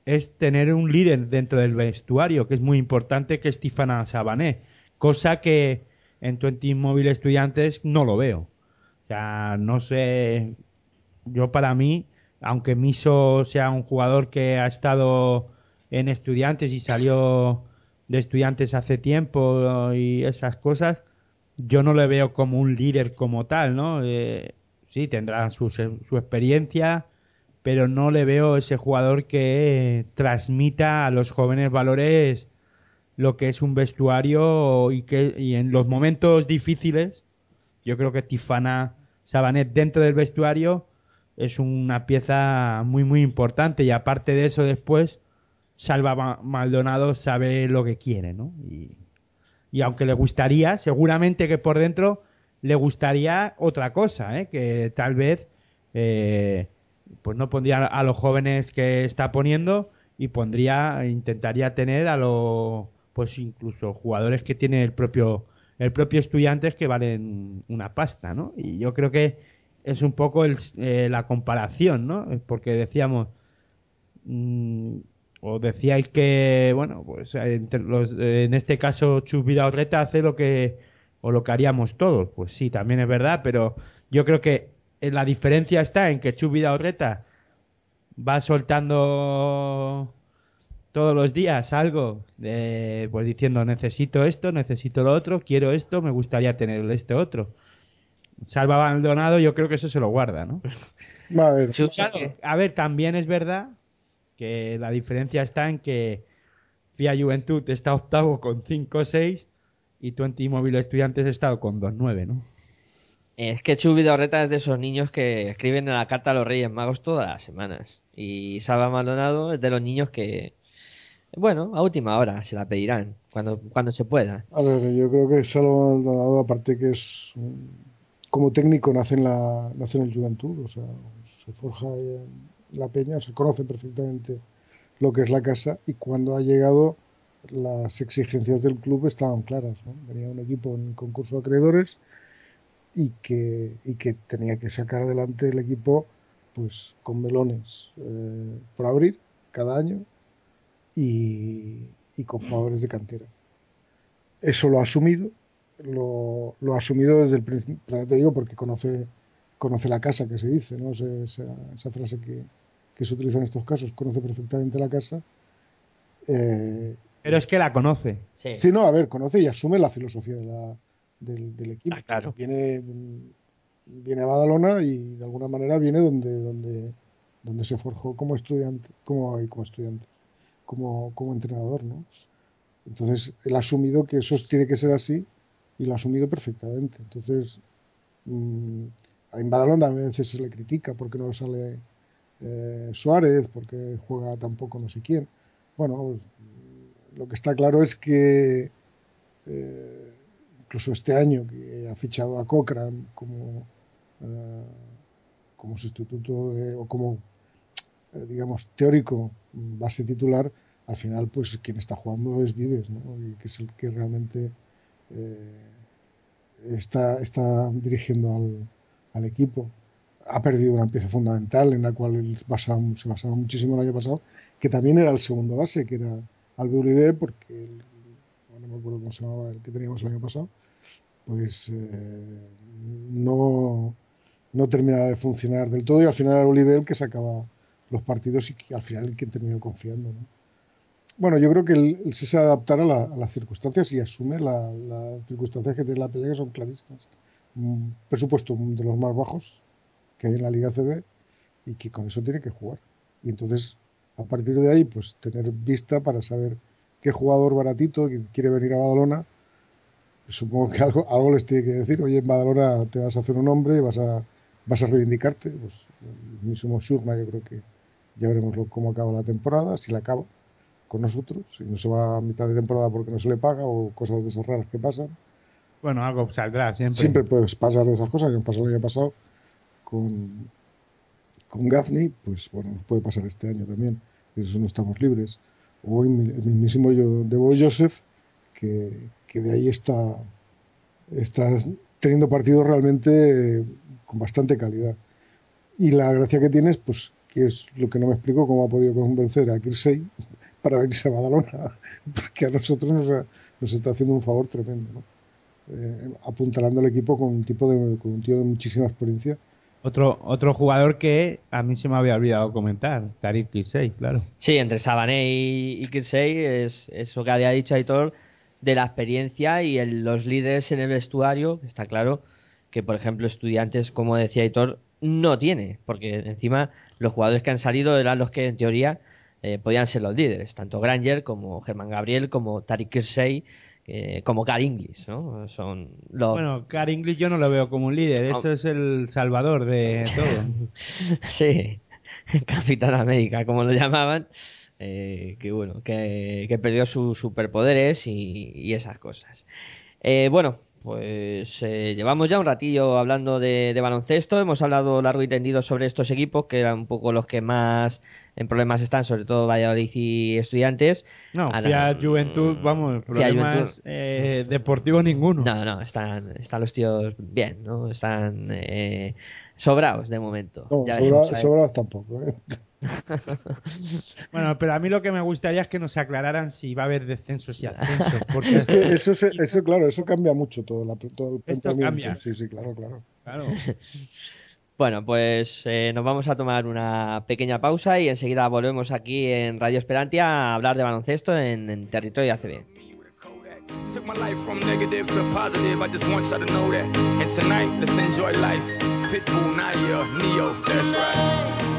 es tener un líder dentro del vestuario, que es muy importante, que es Tifana Sabané, cosa que en 20 móvil estudiantes no lo veo. O sea, no sé, yo para mí, aunque Miso sea un jugador que ha estado en estudiantes y salió de estudiantes hace tiempo y esas cosas, yo no le veo como un líder como tal, ¿no? Eh, sí, tendrá su, su experiencia, pero no le veo ese jugador que transmita a los jóvenes valores lo que es un vestuario y que y en los momentos difíciles yo creo que Tifana Sabanet dentro del vestuario es una pieza muy muy importante y aparte de eso después Salva Ma- Maldonado sabe lo que quiere, ¿no? Y, y aunque le gustaría, seguramente que por dentro le gustaría otra cosa, ¿eh? Que tal vez eh, pues no pondría a los jóvenes que está poniendo y pondría, intentaría tener a los pues incluso jugadores que tiene el propio el propio estudiantes que valen una pasta, ¿no? Y yo creo que es un poco el- eh, la comparación, ¿no? Porque decíamos mm, o decíais que bueno pues entre los- eh, en este caso Chus Vidaurreta hace lo que o lo que haríamos todos. Pues sí también es verdad pero yo creo que la diferencia está en que Chus Vidaurreta va soltando todos los días algo de, pues diciendo necesito esto necesito lo otro quiero esto me gustaría tener este otro Salva Abandonado yo creo que eso se lo guarda no A ver, a ver, también es verdad que la diferencia está en que FIA Juventud está octavo con 5-6 y 20 Móvil Estudiantes ha estado con 2-9, ¿no? Es que Chu Vidorreta es de esos niños que escriben en la carta a los Reyes Magos todas las semanas. Y Salva Maldonado es de los niños que, bueno, a última hora se la pedirán, cuando, cuando se pueda. A ver, yo creo que Salvo Maldonado, aparte que es como técnico, nace en, la, nace en el Juventud, o sea, se forja en la peña, se conoce perfectamente lo que es la casa y cuando ha llegado las exigencias del club estaban claras. ¿no? Venía un equipo en concurso de acreedores y que, y que tenía que sacar adelante el equipo pues con melones eh, por abrir cada año y, y con jugadores de cantera eso lo ha asumido, lo, lo ha asumido desde el principio, te digo porque conoce, conoce la casa que se dice, ¿no? Esa frase que, que se utiliza en estos casos, conoce perfectamente la casa. Eh, Pero es que la conoce. Sí. sí, no, a ver, conoce y asume la filosofía de la- del, del equipo. Ah, claro. Viene, viene a Badalona y de alguna manera viene donde, donde, donde se forjó como estudiante, como, como estudiante, como, como entrenador, ¿no? Entonces, él ha asumido que eso tiene que ser así y lo ha asumido perfectamente. Entonces, mm, en Badalona a veces se le critica porque no sale eh, Suárez, porque juega tampoco no sé quién. Bueno, pues, lo que está claro es que eh, incluso este año que ha fichado a Cochran como, eh, como sustituto o como, eh, digamos, teórico base titular, al final, pues quien está jugando es Vives. Y que es el que realmente está, está dirigiendo al, al equipo. Ha perdido una pieza fundamental en la cual él basaba- se basaba muchísimo el año pasado, que también era el segundo base, que era Albe Uribe, porque el- no me acuerdo cómo se llamaba el que teníamos el año pasado, pues eh, no, no terminaba de funcionar del todo y al final era Uribe el que sacaba los partidos y al final el que terminó confiando. ¿no? Bueno, yo creo que él, él se adaptar a, la- a las circunstancias y asume la- las circunstancias que tiene la pelea que son clarísimas. Un presupuesto de los más bajos que hay en la Liga CB y que con eso tiene que jugar. Y entonces, a partir de ahí, pues tener vista para saber qué jugador baratito quiere venir a Badalona, supongo que algo, algo les tiene que decir, oye, en Badalona te vas a hacer un hombre y vas a, vas a reivindicarte. Pues el mismo Shurma, yo creo que ya veremos lo- cómo acaba la temporada, si la acaba con nosotros, si no se va a mitad de temporada porque no se le paga o cosas de esas raras que pasan. Bueno, algo saldrá siempre. Siempre puedes pasar de esas cosas, que pasó el año pasado con, con Gaffney, pues bueno, puede pasar este año también, eso no estamos libres. O el mismísimo yo, Debo Joseph, que, que de ahí está, está teniendo partidos realmente eh, con bastante calidad. Y la gracia que tienes, pues, que es lo que no me explico, cómo ha podido convencer a Kirsey para venirse a Badalona, porque a nosotros nos, nos está haciendo un favor tremendo, ¿no? Eh, apuntalando al equipo con un tipo de, con un tío de muchísima experiencia. Otro, otro jugador que a mí se me había olvidado comentar, Tariq Kisei, claro. Sí, entre Sabané y, Kirsey es eso que había dicho Aitor de la experiencia y el- los líderes en el vestuario, está claro que, por ejemplo, estudiantes, como decía Aitor, no tiene, porque encima los jugadores que han salido eran los que en teoría eh, podían ser los líderes, tanto Granger como Germán Gabriel, como Tariq Kirsey, eh, como Gar Inglis, ¿no? Son los... Bueno, Car English yo no lo veo como un líder, eso es el salvador de todo. Sí, Capitán América, como lo llamaban, eh, que bueno, que, que perdió sus superpoderes y, y esas cosas. Eh, bueno, pues eh, llevamos ya un ratillo hablando de, de baloncesto, hemos hablado largo y tendido sobre estos equipos, que eran un poco los que más en problemas están, sobre todo Valladolid y Estudiantes. No, Ahora, Fiat Juventud, vamos, Fiat problemas eh, deportivos ninguno. No, no, están, están los tíos bien, ¿no? Están eh, sobrados de momento. No, Ya sobra- veremos, sobrados tampoco. Bueno, pero a mí lo que me gustaría es que nos aclararan si va a haber descensos y ascensos. Porque Es que eso, se- eso, claro, eso cambia mucho todo, la, todo el Esto cambia. Sí, sí, claro, claro. Claro. Bueno, pues eh, nos vamos a tomar una pequeña pausa y enseguida volvemos aquí en Radio Esperantia a hablar de baloncesto en, en territorio ACB. Took my life from negative to positive. I just want y'all to know that. And tonight, let's enjoy life. Pitbull, Nadia, Neo, that's right.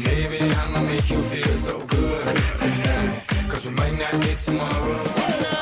Maybe I'ma make you feel so good tonight. Cause we might not get tomorrow.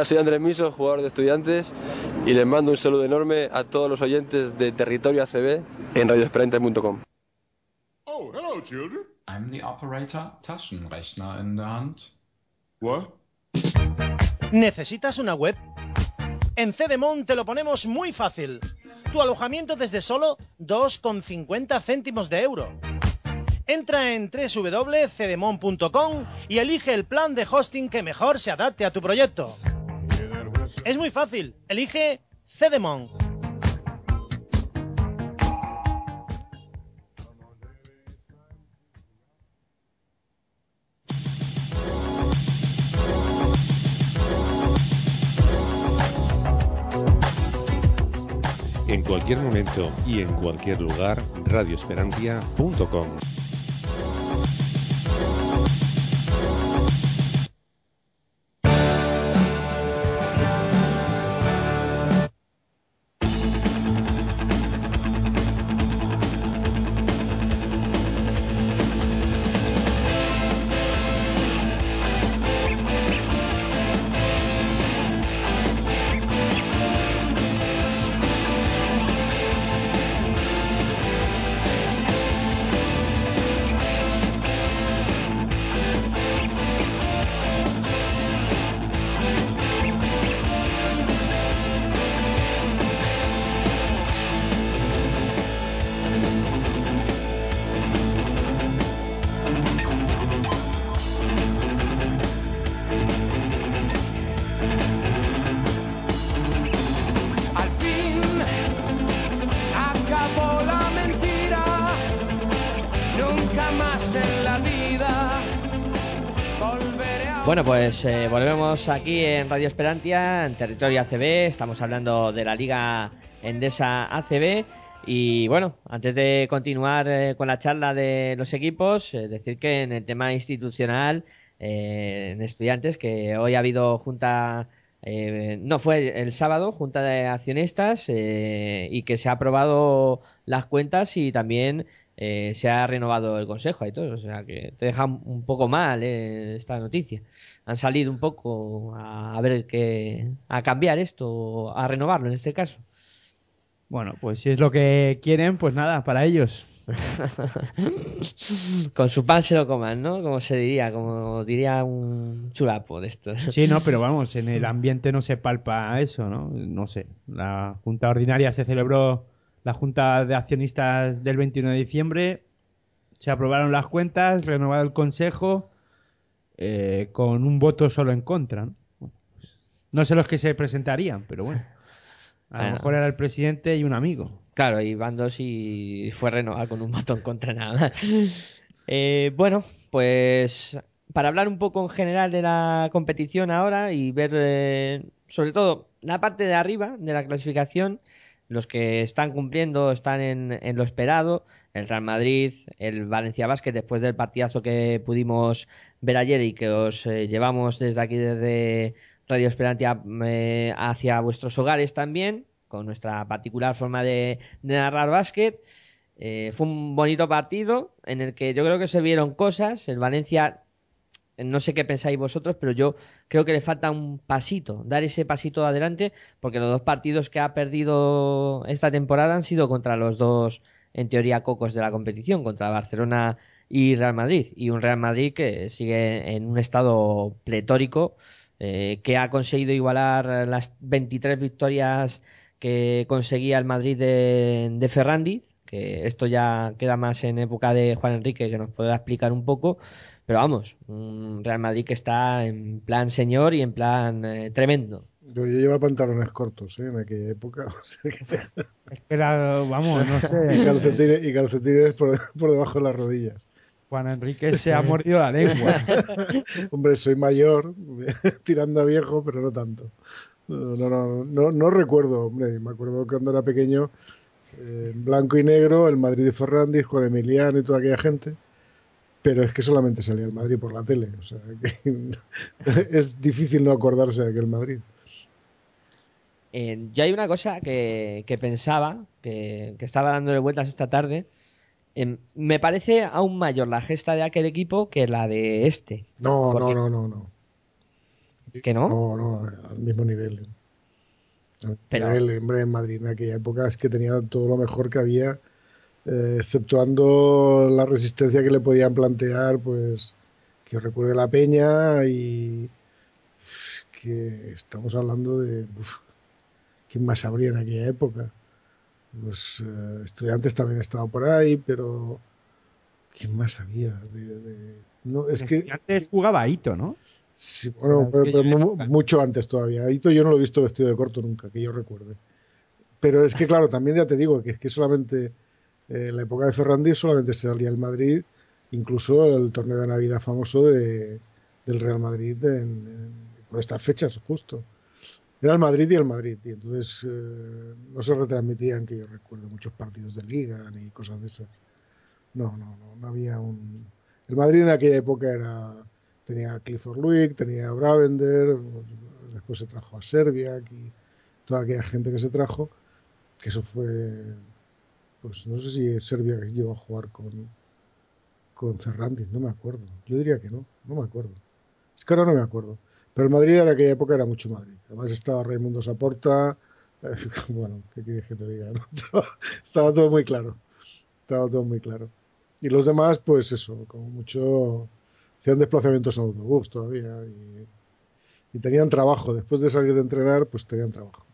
Hola, soy Andrés Miso, jugador de estudiantes, y les mando un saludo enorme a todos los oyentes de Territorio ACB en radioesperante.com. Oh, hello, children. I'm the operator, Taschenrechner in der Hand. What? ¿Necesitas una web? En Cedemon te lo ponemos muy fácil. Tu alojamiento desde solo 2,50 céntimos de euro. Entra en www.cedemon.com y elige el plan de hosting que mejor se adapte a tu proyecto. Es muy fácil, elige Cedemon. En cualquier momento y en cualquier lugar, radioesperantia.com. Bueno, pues eh, volvemos aquí en Radio Esperantia, en territorio ACB. Estamos hablando de la Liga Endesa ACB. Y bueno, antes de continuar eh, con la charla de los equipos, eh, decir que en el tema institucional, eh, en estudiantes, que hoy ha habido junta, no fue el sábado, junta de accionistas, y que se ha aprobado las cuentas y también eh, se ha renovado el consejo y todo. O sea que te deja un poco mal eh, esta noticia. Han salido un poco a, a ver qué, a cambiar esto, a renovarlo en este caso. Bueno, pues si es lo que quieren, pues nada, para ellos. Con su pan se lo coman, ¿no? Como se diría, como diría un chulapo de estos. Sí, no, pero vamos, en el ambiente no se palpa eso, ¿no? No sé. La Junta Ordinaria se celebró, la Junta de Accionistas del 21 de diciembre, se aprobaron las cuentas, renovado el Consejo, eh, con un voto solo en contra, ¿no? Bueno, pues, no sé los que se presentarían, pero bueno. A lo mejor era el presidente y un amigo. Claro, y van dos y fue renovado con un botón contra nada más. Eh, bueno, pues para hablar un poco en general de la competición ahora y ver eh, sobre todo la parte de arriba de la clasificación, los que están cumpliendo están en, en lo esperado. El Real Madrid, el Valencia Basket, después del partidazo que pudimos ver ayer y que os eh, llevamos desde aquí, desde Radio Esperantia, eh, hacia vuestros hogares también, con nuestra particular forma de, de narrar básquet. Eh, fue un bonito partido en el que yo creo que se vieron cosas. El Valencia, no sé qué pensáis vosotros, pero yo creo que le falta un pasito, dar ese pasito adelante, porque los dos partidos que ha perdido esta temporada han sido contra los dos, en teoría, cocos de la competición, contra Barcelona y Real Madrid. Y un Real Madrid que sigue en un estado pletórico, eh, que ha conseguido igualar las 23 victorias que conseguía el Madrid de, de que esto ya queda más en época de Juan Enrique, que nos podrá explicar un poco. Pero vamos, un Real Madrid que está en plan señor y en plan eh, tremendo. Yo, llevaba pantalones cortos ¿eh? en aquella época. o sea que- Es que era, vamos, no y sé. calcetines, y calcetines por, por debajo de las rodillas. Juan Enrique se ha mordido la lengua. Hombre, soy mayor, tirando a viejo, pero no tanto. No, no, no, no, no recuerdo, hombre, me acuerdo cuando era pequeño, eh, en blanco y negro, el Madrid de Ferrandis con Emiliano y toda aquella gente, pero es que solamente salía el Madrid por la tele, o sea, que es difícil no acordarse de aquel Madrid. Eh, yo hay una cosa que, que pensaba, que, que estaba dándole vueltas esta tarde. Em, me parece aún mayor la gesta de aquel equipo que la de este. No, Porque- no, no, no, no. ¿Que no? No, no, al mismo nivel. Al Pero- nivel, hombre, en Madrid en aquella época es que tenía todo lo mejor que había, eh, exceptuando la resistencia que le podían plantear, pues que os recuerde la Peña y que estamos hablando de uf, quién más habría en aquella época. Los eh, estudiantes también estaban por ahí, pero quién más había. De- de- No, es que Antes jugaba Ito, ¿no? Sí, bueno, En pero, mucho antes todavía. Hito yo no lo he visto vestido de corto nunca, que yo recuerde. Pero es que, claro, también ya te digo que es que solamente en la época de Ferrandi solamente se salía el Madrid, incluso el torneo de Navidad famoso de, del Real Madrid en, por estas fechas, justo. Era el Madrid y el Madrid, y entonces eh, no se retransmitían, que yo recuerdo, muchos partidos de liga ni cosas de esas. No, no, no, no había un... El Madrid en aquella época era tenía Clifford Luick, tenía Bravender, después se trajo a Serbia y toda aquella gente que se trajo, que eso fue, pues no sé si Serbia llegó a jugar con, con no me acuerdo. Yo diría que no, no me acuerdo. Es que ahora no me acuerdo. Pero el Madrid en aquella época era mucho Madrid. Además estaba Raimundo Saporta, eh, bueno, ¿qué quieres que te diga? no? Estaba, todo muy claro. Estaba todo muy claro. Y los demás, pues eso, como mucho hacían desplazamientos en autobús todavía y tenían trabajo. Después de salir de entrenar, pues tenían trabajo.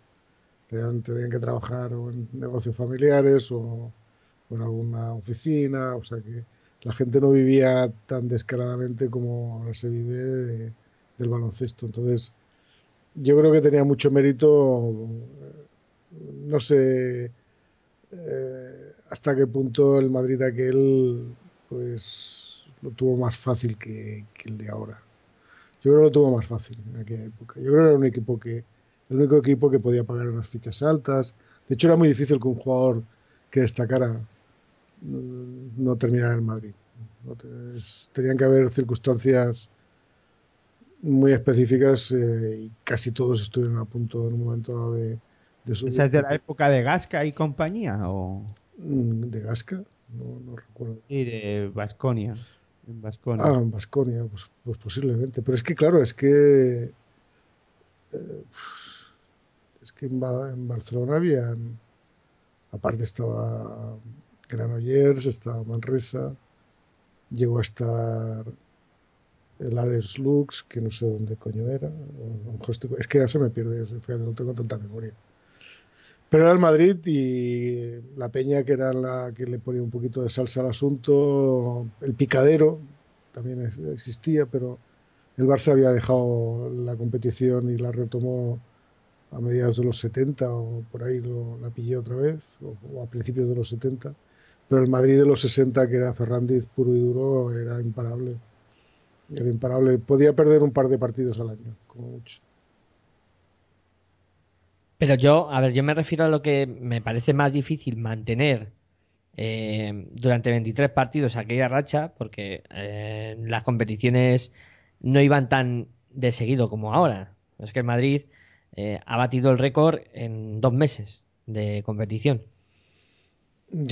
Tenían, que trabajar o en negocios familiares o, en alguna oficina. O sea que la gente no vivía tan descaradamente como ahora se vive de- del baloncesto. Entonces, yo creo que tenía mucho mérito, no sé eh, hasta qué punto el Madrid aquel, pues lo tuvo más fácil que, que el de ahora. Yo creo que lo tuvo más fácil en aquella época. Yo creo que era un equipo que, el único equipo que podía pagar unas fichas altas. De hecho, era muy difícil que un jugador que destacara no terminara en Madrid. Tenían que haber circunstancias muy específicas eh, y casi todos estuvieron a punto en un momento dado de, de subir. ¿Esa es de la época de Gasca y compañía? ¿O Mm, ¿De Gasca? No, no recuerdo. y de Vasconia? En Baskonia. Ah, en Basconia, pues, pues posiblemente. Pero es que, claro, es que. eh, que en, en Barcelona habían. Aparte estaba Granollers, estaba Manresa, llegó a estar el Alex Lux, que no sé dónde coño era. es que ya se me pierde, no tengo tanta memoria. Pero era el Madrid y la Peña, que era la que le ponía un poquito de salsa al asunto, el picadero también existía, pero el Barça había dejado la competición y la retomó a mediados de los 70 o por ahí lo, la pillé otra vez, o, a principios de los 70. Pero el Madrid de los 60, que era Ferrandiz puro y duro, era imparable. Era imparable. Podía perder un par de partidos al año, como mucho. Pero yo, a ver, yo me refiero a lo que me parece más difícil mantener eh, durante 23 partidos aquella racha, porque eh, las competiciones no iban tan de seguido como ahora. Es que el Madrid eh, ha batido el récord en dos meses de competición.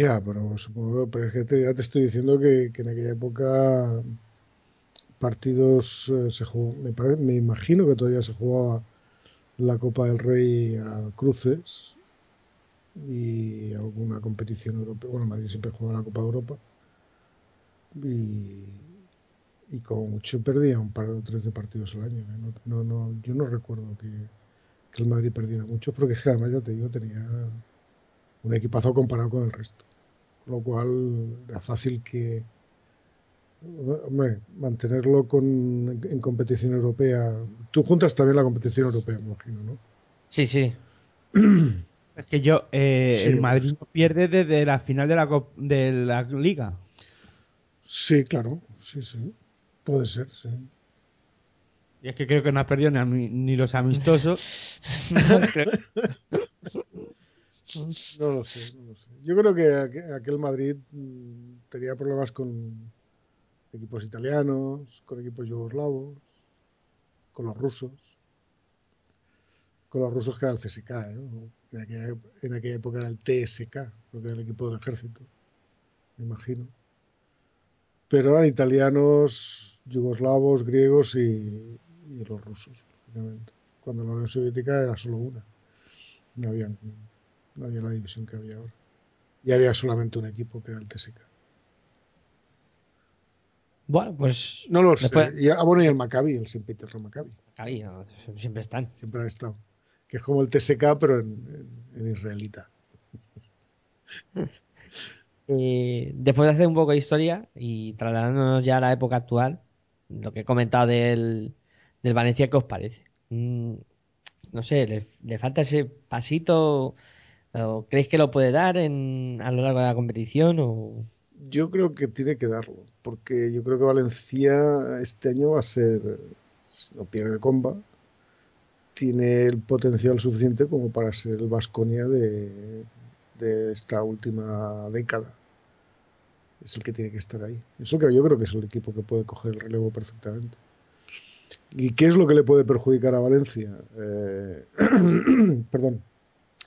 Ya, pero supongo, pero es que te- ya te estoy diciendo que, en aquella época partidos eh, se jugó, me, pare- me imagino que todavía se jugaba la Copa del Rey a cruces y alguna competición europea. Bueno, Madrid siempre juega la Copa de Europa y, y como mucho perdía un par o tres de partidos al año. ¿eh? No, no- yo no recuerdo que, que el Madrid perdiera mucho, porque es que además ya te digo, tenía un equipazo comparado con el resto. Con lo cual era fácil que hombre, mantenerlo con, en competición europea. Tú juntas también la competición europea, me imagino, ¿no? Sí, sí. Es que yo, eh, Sí, el Madrid pierde desde la final de la, de la Liga. Sí, claro, sí, sí. Puede ser, sí. Y es que creo que no ha perdido ni, ni los amistosos. No lo sé, no lo sé. Yo creo que aqu- aquel Madrid mm, tenía problemas con equipos italianos, con equipos yugoslavos, con los rusos. Con los rusos que era el CSK, ¿eh? en, aquella, en aquella época era el TSK, porque era el equipo del ejército, me imagino. Pero eran italianos, yugoslavos, griegos y, y los rusos. Cuando la Unión Soviética era solo una. No había, no había la división que había ahora. Y había solamente un equipo que era el TSK. Bueno, pues. No lo sé. después- Y, ah, bueno, y el Maccabi, el St. Petersburg Maccabi. No, siempre están. Siempre han estado. Que es como el TSK, pero en, en- en israelita. Eh, después de hacer un poco de historia y trasladándonos ya a la época actual, lo que he comentado del, del Valencia, ¿qué os parece? Mm, no sé, ¿le, falta ese pasito? ¿O creéis que lo puede dar en, a lo largo de la competición? O... Yo creo que tiene que darlo, porque yo creo que Valencia este año va a ser, si no pierde comba, tiene el potencial suficiente como para ser el Vasconia de, de esta última década. Es el que tiene que estar ahí. Eso que yo creo que es el equipo que puede coger el relevo perfectamente. ¿Y qué es lo que le puede perjudicar a Valencia? Eh, perdón,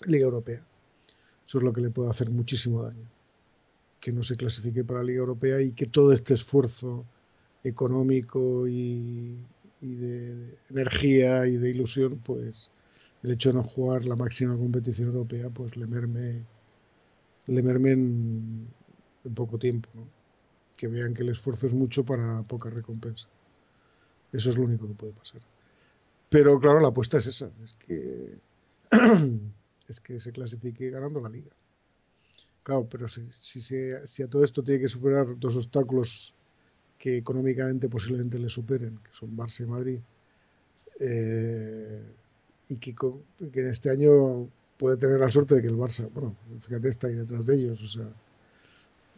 Liga Europea. Eso es lo que le puede hacer muchísimo daño que no se clasifique para la Liga Europea y que todo este esfuerzo económico y, de, energía y de ilusión, pues el hecho de no jugar la máxima competición europea, pues le merme, le merme en, poco tiempo, que vean que el esfuerzo es mucho para poca recompensa. Eso es lo único que puede pasar. Pero claro, la apuesta es esa, es que, es que se clasifique ganando la liga. Claro, pero si, si, se- si a todo esto tiene que superar dos obstáculos que económicamente posiblemente le superen, que son Barça y Madrid, eh, y que, co- que en este año puede tener la suerte de que el Barça, bueno, fíjate, está ahí detrás de ellos, o sea,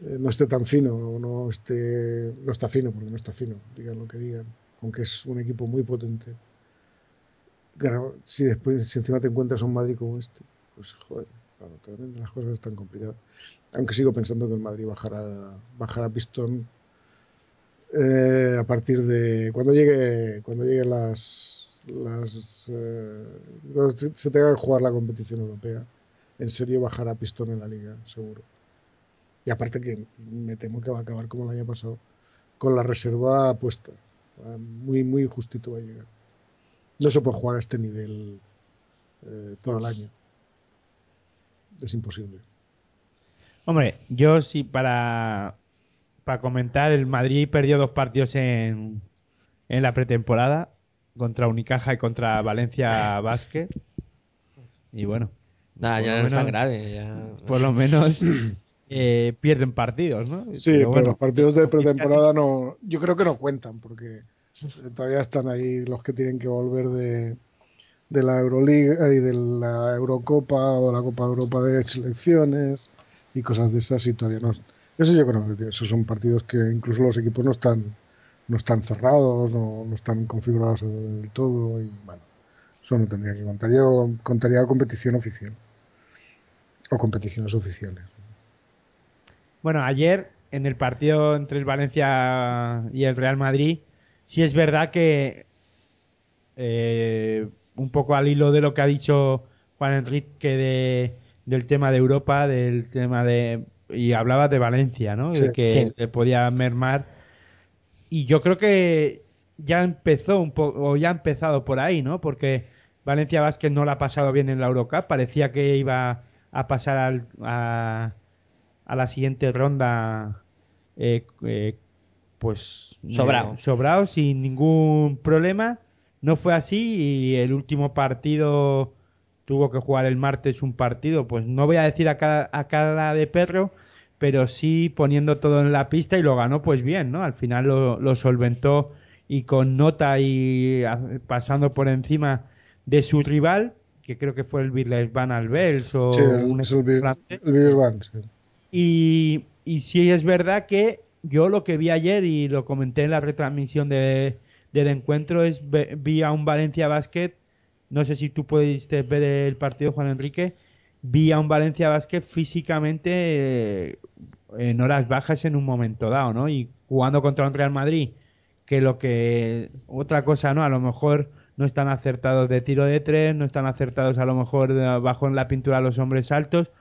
eh, no esté tan fino, o no esté, no está fino, porque no está fino, digan lo que digan, aunque es un equipo muy potente. Claro, si después, si encima te encuentras un Madrid como este, pues joder, claro, también las cosas están complicadas. Aunque sigo pensando que el Madrid bajará, bajará pistón eh, a partir de cuando llegue, cuando lleguen las, las eh, se tenga que jugar la competición europea, en serio bajará pistón en la liga, seguro. Y aparte que me temo que va a acabar como el año pasado, con la reserva puesta. Va Muy, muy justito va a llegar. No se puede jugar a este nivel eh, todo el año. Es imposible. Hombre, yo sí para, para comentar, el Madrid perdió dos partidos en, en la pretemporada contra Unicaja y contra Valencia Basket. Y bueno, Nada, ya no es tan grave. ya- por lo menos eh, pierden partidos, ¿no? Sí, pero, bueno, los partidos de pretemporada no, yo creo que no cuentan porque todavía están ahí los que tienen que volver de, de la Euroliga y de la Eurocopa o la Copa de Europa de selecciones y cosas de esas y todavía no. Eso yo creo que esos son partidos que incluso los equipos no están no están cerrados, no, no están configurados del todo y bueno, Eso no tendría que contar. Yo contaría competición oficial. O competiciones oficiales. Bueno, ayer en el partido entre el Valencia y el Real Madrid, sí es verdad que eh, un poco al hilo de lo que ha dicho Juan Enrique de, del tema de Europa, del tema de y hablaba de Valencia, ¿no? Sí, de que sí. se podía mermar y yo creo que ya empezó un poco o ya ha empezado por ahí, ¿no? Porque Valencia Vázquez no la ha pasado bien en la Eurocup, parecía que iba a pasar al- a, a la siguiente ronda eh, eh, pues Sobrao. eh, sobrao sin ningún problema no fue así y el último partido tuvo que jugar el martes un partido pues no voy a decir a cara, a cara de perro pero sí poniendo todo en la pista y lo ganó pues bien no al final lo, lo solventó y con nota y a- pasando por encima de su rival que creo que fue el Villesban Albels o Sí, el, un es el, el sí. Y, y sí es verdad que yo lo que vi ayer y lo comenté en la retransmisión de, del encuentro es vi a un Valencia Basket, no sé si tú pudiste ver el partido Juan Enrique, vi a un Valencia Basket físicamente eh, en horas bajas en un momento dado, ¿no? Y jugando contra un Real Madrid, que lo que otra cosa, ¿no? A lo mejor no están acertados de tiro de tres, no están acertados a lo mejor bajo en la pintura los hombres altos,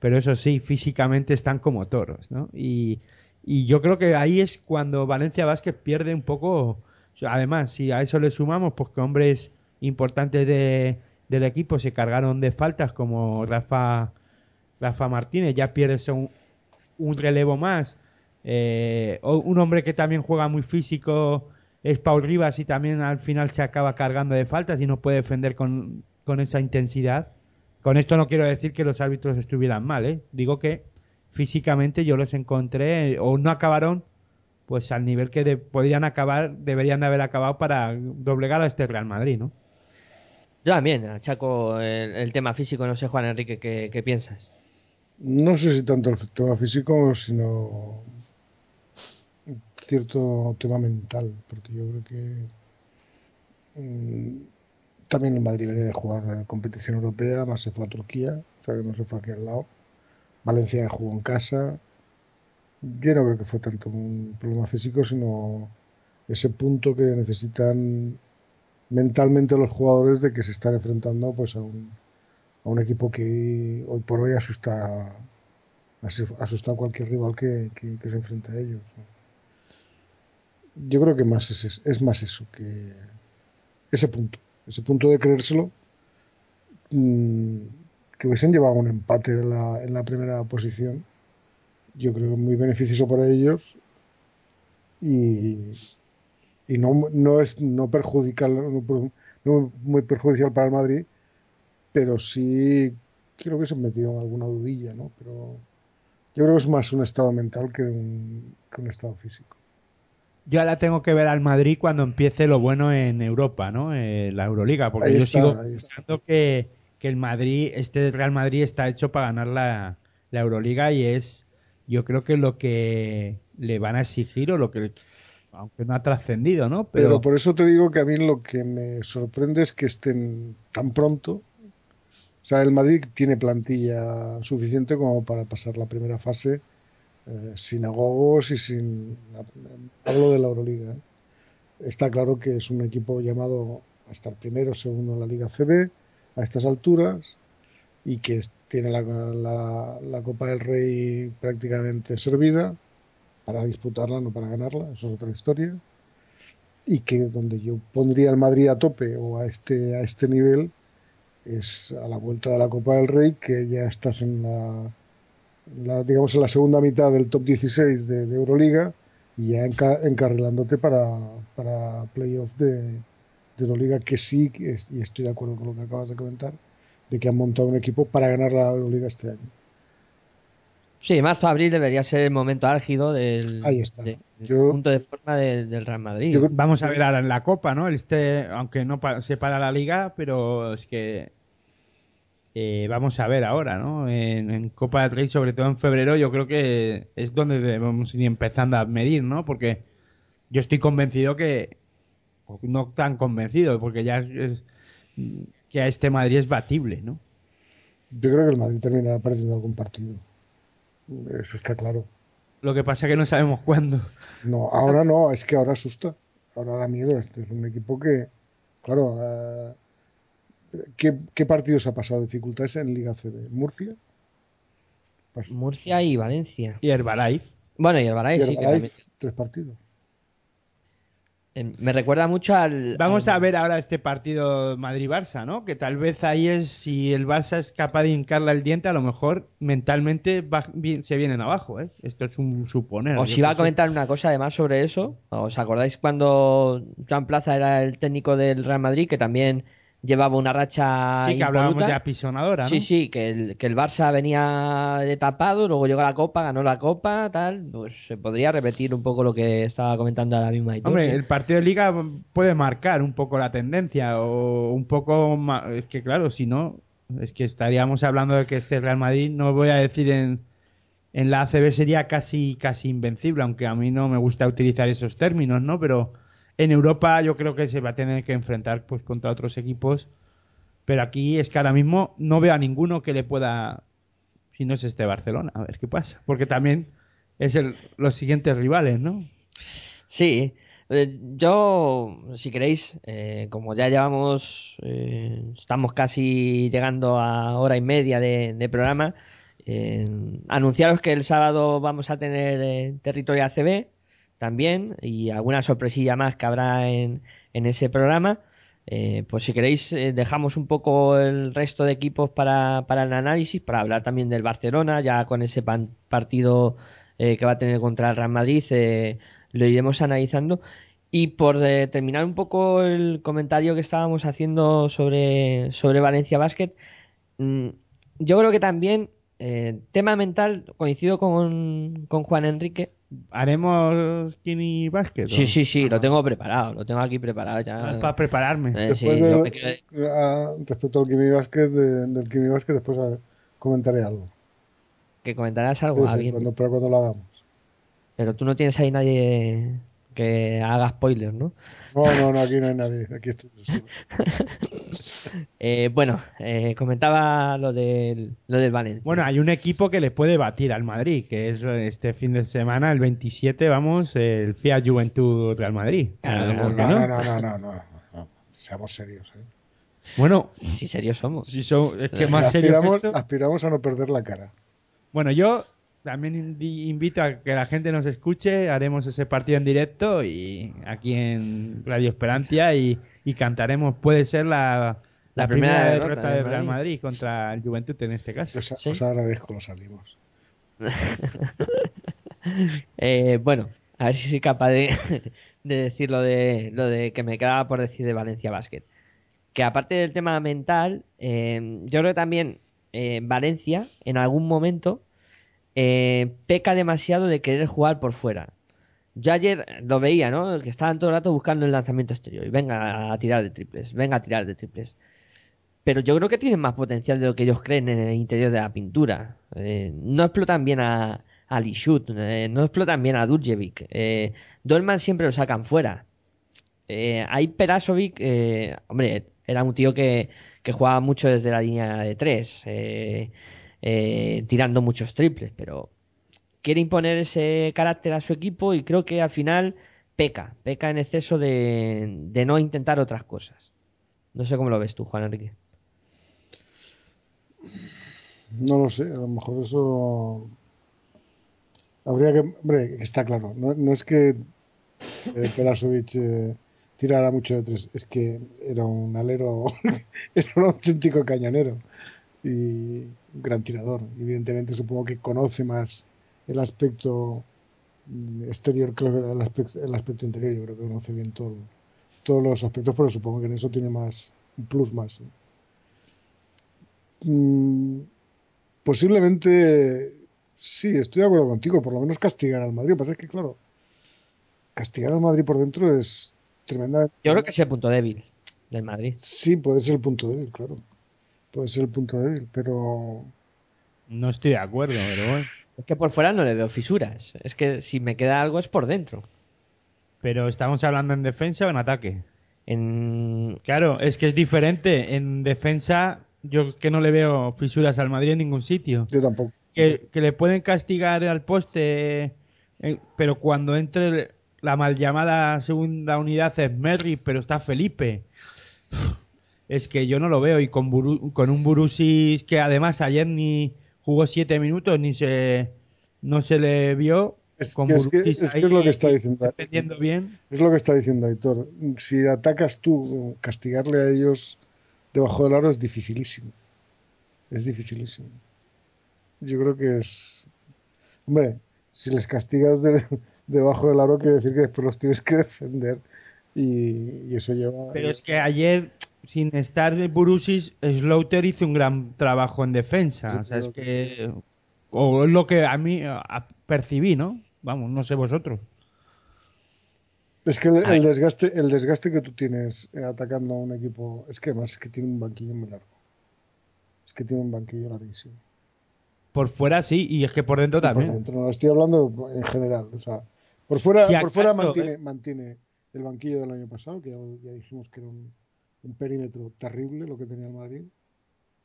pero eso sí, físicamente están como toros, ¿no? Y, y yo creo que ahí es cuando Valencia Vázquez pierde un poco. Además, si a eso le sumamos, pues que hombres importantes de, del equipo se cargaron de faltas, como Rafa, Rafa Martínez, ya pierdes un, un relevo más. Eh, un hombre que también juega muy físico es Paul Rivas y también al final se acaba cargando de faltas y no puede defender con, con esa intensidad. Con esto no quiero decir que los árbitros estuvieran mal, ¿eh? Digo que físicamente yo los encontré o no acabaron pues al nivel que de- podrían acabar, deberían de haber acabado para doblegar a este Real Madrid, ¿no? Yo también, achaco el, el tema físico, no sé, Juan Enrique, ¿qué, qué piensas? No sé si tanto el tema físico, sino cierto tema mental, porque yo creo que mm, también el Madrid venía de jugar en competición europea, más se fue a Turquía, o sea que no se fue aquí al lado. Valencia jugó en casa. Yo no creo que fue tanto un problema físico, sino ese punto que necesitan mentalmente los jugadores de que se están enfrentando pues a un, a un equipo que hoy por hoy asusta asu- asusta a cualquier rival que, que- se enfrente a ellos. Yo creo que más es- es más eso, que ese punto, ese punto de creérselo, mm, que hubiesen llevado un empate en la, en la primera posición, yo creo que muy beneficioso para ellos y, y no, no es no perjudica no, per- no muy perjudicial para el Madrid pero sí creo que se han metido en alguna dudilla no pero yo creo que es más un estado mental que un, que un estado físico Yo ahora tengo que ver al Madrid cuando empiece lo bueno en Europa, ¿no? Eh, la Euroliga, porque Ahí yo está, sigo pensando que, que el Madrid, este Real Madrid está hecho para ganar la, la Euroliga y es, yo creo que lo que le van a exigir o lo que, aunque no ha trascendido, ¿no? pero, Pero, por eso te digo que a mí lo que me sorprende es que estén tan pronto o sea el Madrid tiene plantilla suficiente como para pasar la primera fase eh, sin agogos y sin hablo de la Euroliga ¿eh? está claro que es un equipo llamado a estar primero o segundo en la Liga CB a estas alturas y que tiene la, la- la Copa del Rey prácticamente servida para disputarla, no para ganarla, eso es otra historia. Y que donde yo pondría al Madrid a tope o a este, a este nivel es a la vuelta de la Copa del Rey, que ya estás en la, la, digamos en la segunda mitad del top 16 de, de Euroliga y ya enca- encarrilándote para, para playoff de, de Euroliga, que sí, y estoy de acuerdo con lo que acabas de comentar, de que han montado un equipo para ganar la Euroliga este año. Sí, marzo-abril debería ser el momento álgido del, Ahí está. de- del Yo- punto de forma de- del Real Madrid. Yo vamos a ver ahora en la Copa, ¿no? Este, aunque no pa- se para la Liga, pero es que eh, vamos a ver ahora, ¿no? En, en Copa del Rey, sobre todo en febrero, yo creo que es donde debemos ir empezando a medir, ¿no? Porque yo estoy convencido que, no tan convencido, porque ya es- que a este Madrid es batible, ¿no? Yo creo que el Madrid terminará perdiendo algún partido. Eso está claro. Lo que pasa es que no sabemos cuándo. No, ahora no, es que ahora asusta. Ahora da miedo. Este es un equipo que, claro, eh, ¿qué, qué partidos ha pasado dificultades en Liga CB? ¿Murcia? Pues, Murcia y Valencia. Y Herbalife. Bueno, y Herbalife, y sí, que Herbalife, también. tres partidos. Eh, Me recuerda mucho al. Vamos al- a ver ahora este partido Madrid-Barça, ¿no? Que tal vez ahí es, si el Barça es capaz de hincarle el diente, a lo mejor mentalmente va- se vienen abajo, ¿eh? Esto es un suponer. Os iba a comentar una cosa además sobre eso. ¿Os acordáis cuando Joan Plaza era el técnico del Real Madrid, que también llevaba una racha Sí, que hablábamos de apisonadora, ¿no? Sí, sí, que el, que el Barça venía de tapado, luego llegó a la Copa, ganó la Copa, tal. Pues se podría repetir un poco lo que estaba comentando ahora mismo Aitor. Hombre, sí. el partido de liga puede marcar un poco la tendencia o un poco es que claro, si no es que estaríamos hablando de que este Real Madrid no voy a decir en en la ACB sería casi casi invencible, aunque a mí no me gusta utilizar esos términos, ¿no? Pero en Europa yo creo que se va a tener que enfrentar pues contra otros equipos, pero aquí es que ahora mismo no veo a ninguno que le pueda si no es este Barcelona, a ver qué pasa, porque también es el, los siguientes rivales, ¿no? Sí, eh, yo, si queréis, eh, como ya llevamos, eh, estamos casi llegando a hora y media de, programa, eh, anunciaros que el sábado vamos a tener eh, territorio ACB también y alguna sorpresilla más que habrá en, en ese programa. Eh, pues si queréis, eh, dejamos un poco el resto de equipos para, para el análisis, para hablar también del Barcelona, ya con ese pan- partido eh, que va a tener contra el Real Madrid, eh, lo iremos analizando. Y por terminar un poco el comentario que estábamos haciendo sobre, sobre Valencia Basket, mm, yo creo que también, tema mental, coincido con, con Juan Enrique. ¿Haremos Skinny Basket? Sí, sí, sí, lo tengo preparado, lo tengo aquí preparado ya. Es para prepararme. Eh, sí, Después yo de- me quiero- a- respecto al Kimi Basket, de- del Kimi Basket, después a- comentaré algo. que comentarás algo. Sí, ah, cuando, pero cuando lo hagamos. Pero tú no tienes ahí nadie que haga spoilers, ¿no? No, no, no, aquí no hay nadie. Aquí estoy. Eh, bueno, eh, comentaba lo del, lo del Valencia. Bueno, hay un equipo que le puede batir al Madrid, que es este fin de semana, el 27, vamos, el Fiat Juventud Real Madrid. Claro, ¿Por No, no, no? no, no, no, no, no, no. Seamos serios. ¿eh? Bueno, si serios somos. si son, es que más serio que aspiramos, esto- aspiramos a no perder la cara. Bueno, yo también indi- invito a que la gente nos escuche, haremos ese partido en directo y aquí en Radio Esperantia y, y cantaremos, puede ser la, la, La primera, primera derrota, derrota del del Real Madrid. Madrid contra el Juventud en este caso. Os, Sí. os agradezco los ánimos. Eh, bueno, a ver si soy capaz de, de decir lo de, lo de que me quedaba por decir de Valencia Basket. Que aparte del tema mental, eh, yo creo que también eh, Valencia, en algún momento, eh, peca demasiado de querer jugar por fuera. Yo ayer lo veía, ¿no? Que estaban todo el rato buscando el lanzamiento exterior. Y venga a tirar de triples, venga a tirar de triples. Pero yo creo que tienen más potencial de lo que ellos creen en el interior de la pintura. Eh, no explotan bien a, a Lishut, eh, no explotan bien a Dudjevic. Eh, Dolman siempre lo sacan fuera. Eh, ahí Perasovic, hombre, era un tío que, jugaba mucho desde la línea de tres, eh, tirando muchos triples, pero quiere imponer ese carácter a su equipo y creo que al final peca, peca en exceso de, de no intentar otras cosas. No sé cómo lo ves tú, Juan Enrique. No lo sé, a lo mejor eso. Habría que. Hombre, está claro. No, es que eh, Perasovic eh, tirara mucho de tres, es que era un alero, era un auténtico cañonero y gran tirador. Evidentemente, supongo que conoce más el aspecto exterior que el aspecto, el aspecto interior. Yo creo que conoce bien todo, todos los aspectos, pero supongo que en eso tiene más un plus más. Mm, posiblemente sí, estoy de acuerdo contigo, por lo menos castigar al Madrid. Lo que pasa es que, claro, castigar al Madrid por dentro es tremenda. Yo creo que es el punto débil del Madrid. Sí, puede ser el punto débil, claro. Puede ser el punto débil, pero No estoy de acuerdo, pero bueno. Es que por fuera no le veo fisuras. Es que si me queda algo es por dentro. Pero estamos hablando en defensa o en ataque. En... Claro, es que es diferente. En defensa, yo que no le veo fisuras al Madrid en ningún sitio. Yo tampoco. Que, que le pueden castigar al poste, eh, pero cuando entre la mal llamada segunda unidad es Merri, pero está Felipe. Es que yo no lo veo. Y con, Buru- con un Burusis que además ayer ni jugó siete minutos, ni se no se le vio. Es con que es, que, que lo que está diciendo. defendiendo bien. Es lo que está diciendo Aitor. Si atacas tú, castigarle a ellos debajo del aro es dificilísimo. Es dificilísimo. Yo creo que es. Hombre, si les castigas de- debajo del aro, quiere decir que después los tienes que defender. Y, y eso lleva. Pero es que ayer, sin estar de Burusis, Slaughter hizo un gran trabajo en defensa. Sí, o sea, es que. O es lo que a mí a- percibí, ¿no? Vamos, no sé vosotros. Es que el, desgaste, el desgaste que tú tienes eh, atacando a un equipo, es que además es que tiene un banquillo muy largo. Es que tiene un banquillo larguísimo. Por fuera sí, y es que por dentro Y por también. dentro, no, estoy hablando en general. O sea, por fuera, Si por fuera mantiene, eh. mantiene el banquillo del año pasado, que ya, ya dijimos que era un, un perímetro terrible lo que tenía el Madrid.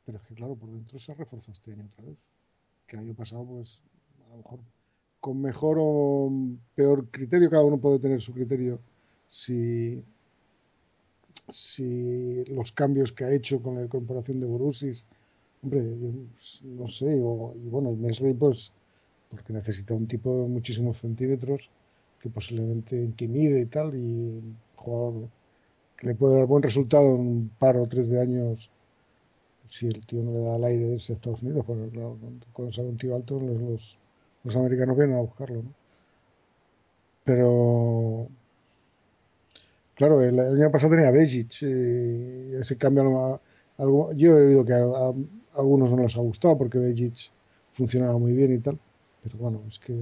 Pero es que, claro, por dentro se ha reforzado este año otra vez. Que el año pasado, pues, a lo mejor con mejor o peor criterio, cada uno puede tener su criterio si, si los cambios que ha hecho con la incorporación de Borussis, hombre, no sé, o- y bueno, y Mesri, pues, porque necesita un tipo de muchísimos centímetros que posiblemente intimide y tal, y jugador le puede dar buen resultado en un par o tres de años si el tío no le da el aire de irse a Estados Unidos, porque claro, cuando sale un tío alto los, los, los americanos vienen a buscarlo, ¿no? Pero claro, el, año pasado tenía Bejic, y ese cambio a yo he oído que a, a algunos no les ha gustado porque Bejic funcionaba muy bien y tal, pero bueno, es que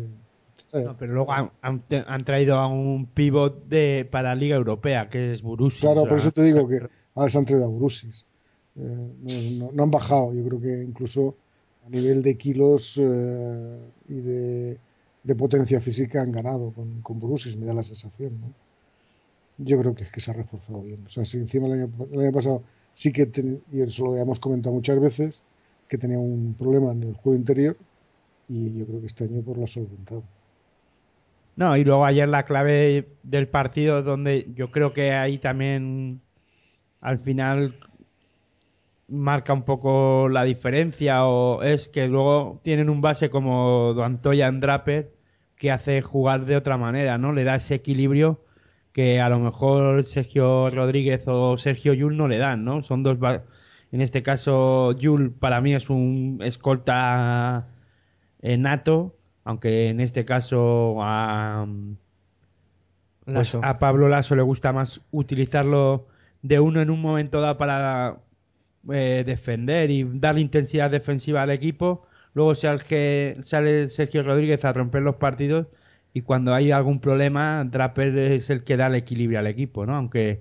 No, pero luego han, han- han traído a un pivot de, para Liga Europea, que es Burusis. Claro, por eso te digo que ahora se han traído a Brusis. Eh, no, no- no han bajado, yo creo que incluso a nivel de kilos eh, y de, de potencia física han ganado con, con me da la sensación. ¿no? Yo creo que es que se ha reforzado bien. O sea, si encima el año, el año pasado sí que, ten- y eso lo habíamos comentado muchas veces, que tenía un problema en el juego interior y yo creo que este año pues lo ha solventado. No, y luego ayer la clave del partido, donde yo creo que ahí también al final marca un poco la diferencia, o es que luego tienen un base como Antoya Draper que hace jugar de otra manera, ¿no? Le da ese equilibrio que a lo mejor Sergio Rodríguez o Sergio Yul no le dan, ¿no? Son dos. En este caso, Yul para mí es un escolta eh, nato, aunque en este caso a, pues a Pablo Lasso le gusta más utilizarlo de uno en un momento dado para eh, defender y darle intensidad defensiva al equipo. Luego sale, sale Sergio Rodríguez a romper los partidos y cuando hay algún problema, Draper es el que da el equilibrio al equipo, ¿no? Aunque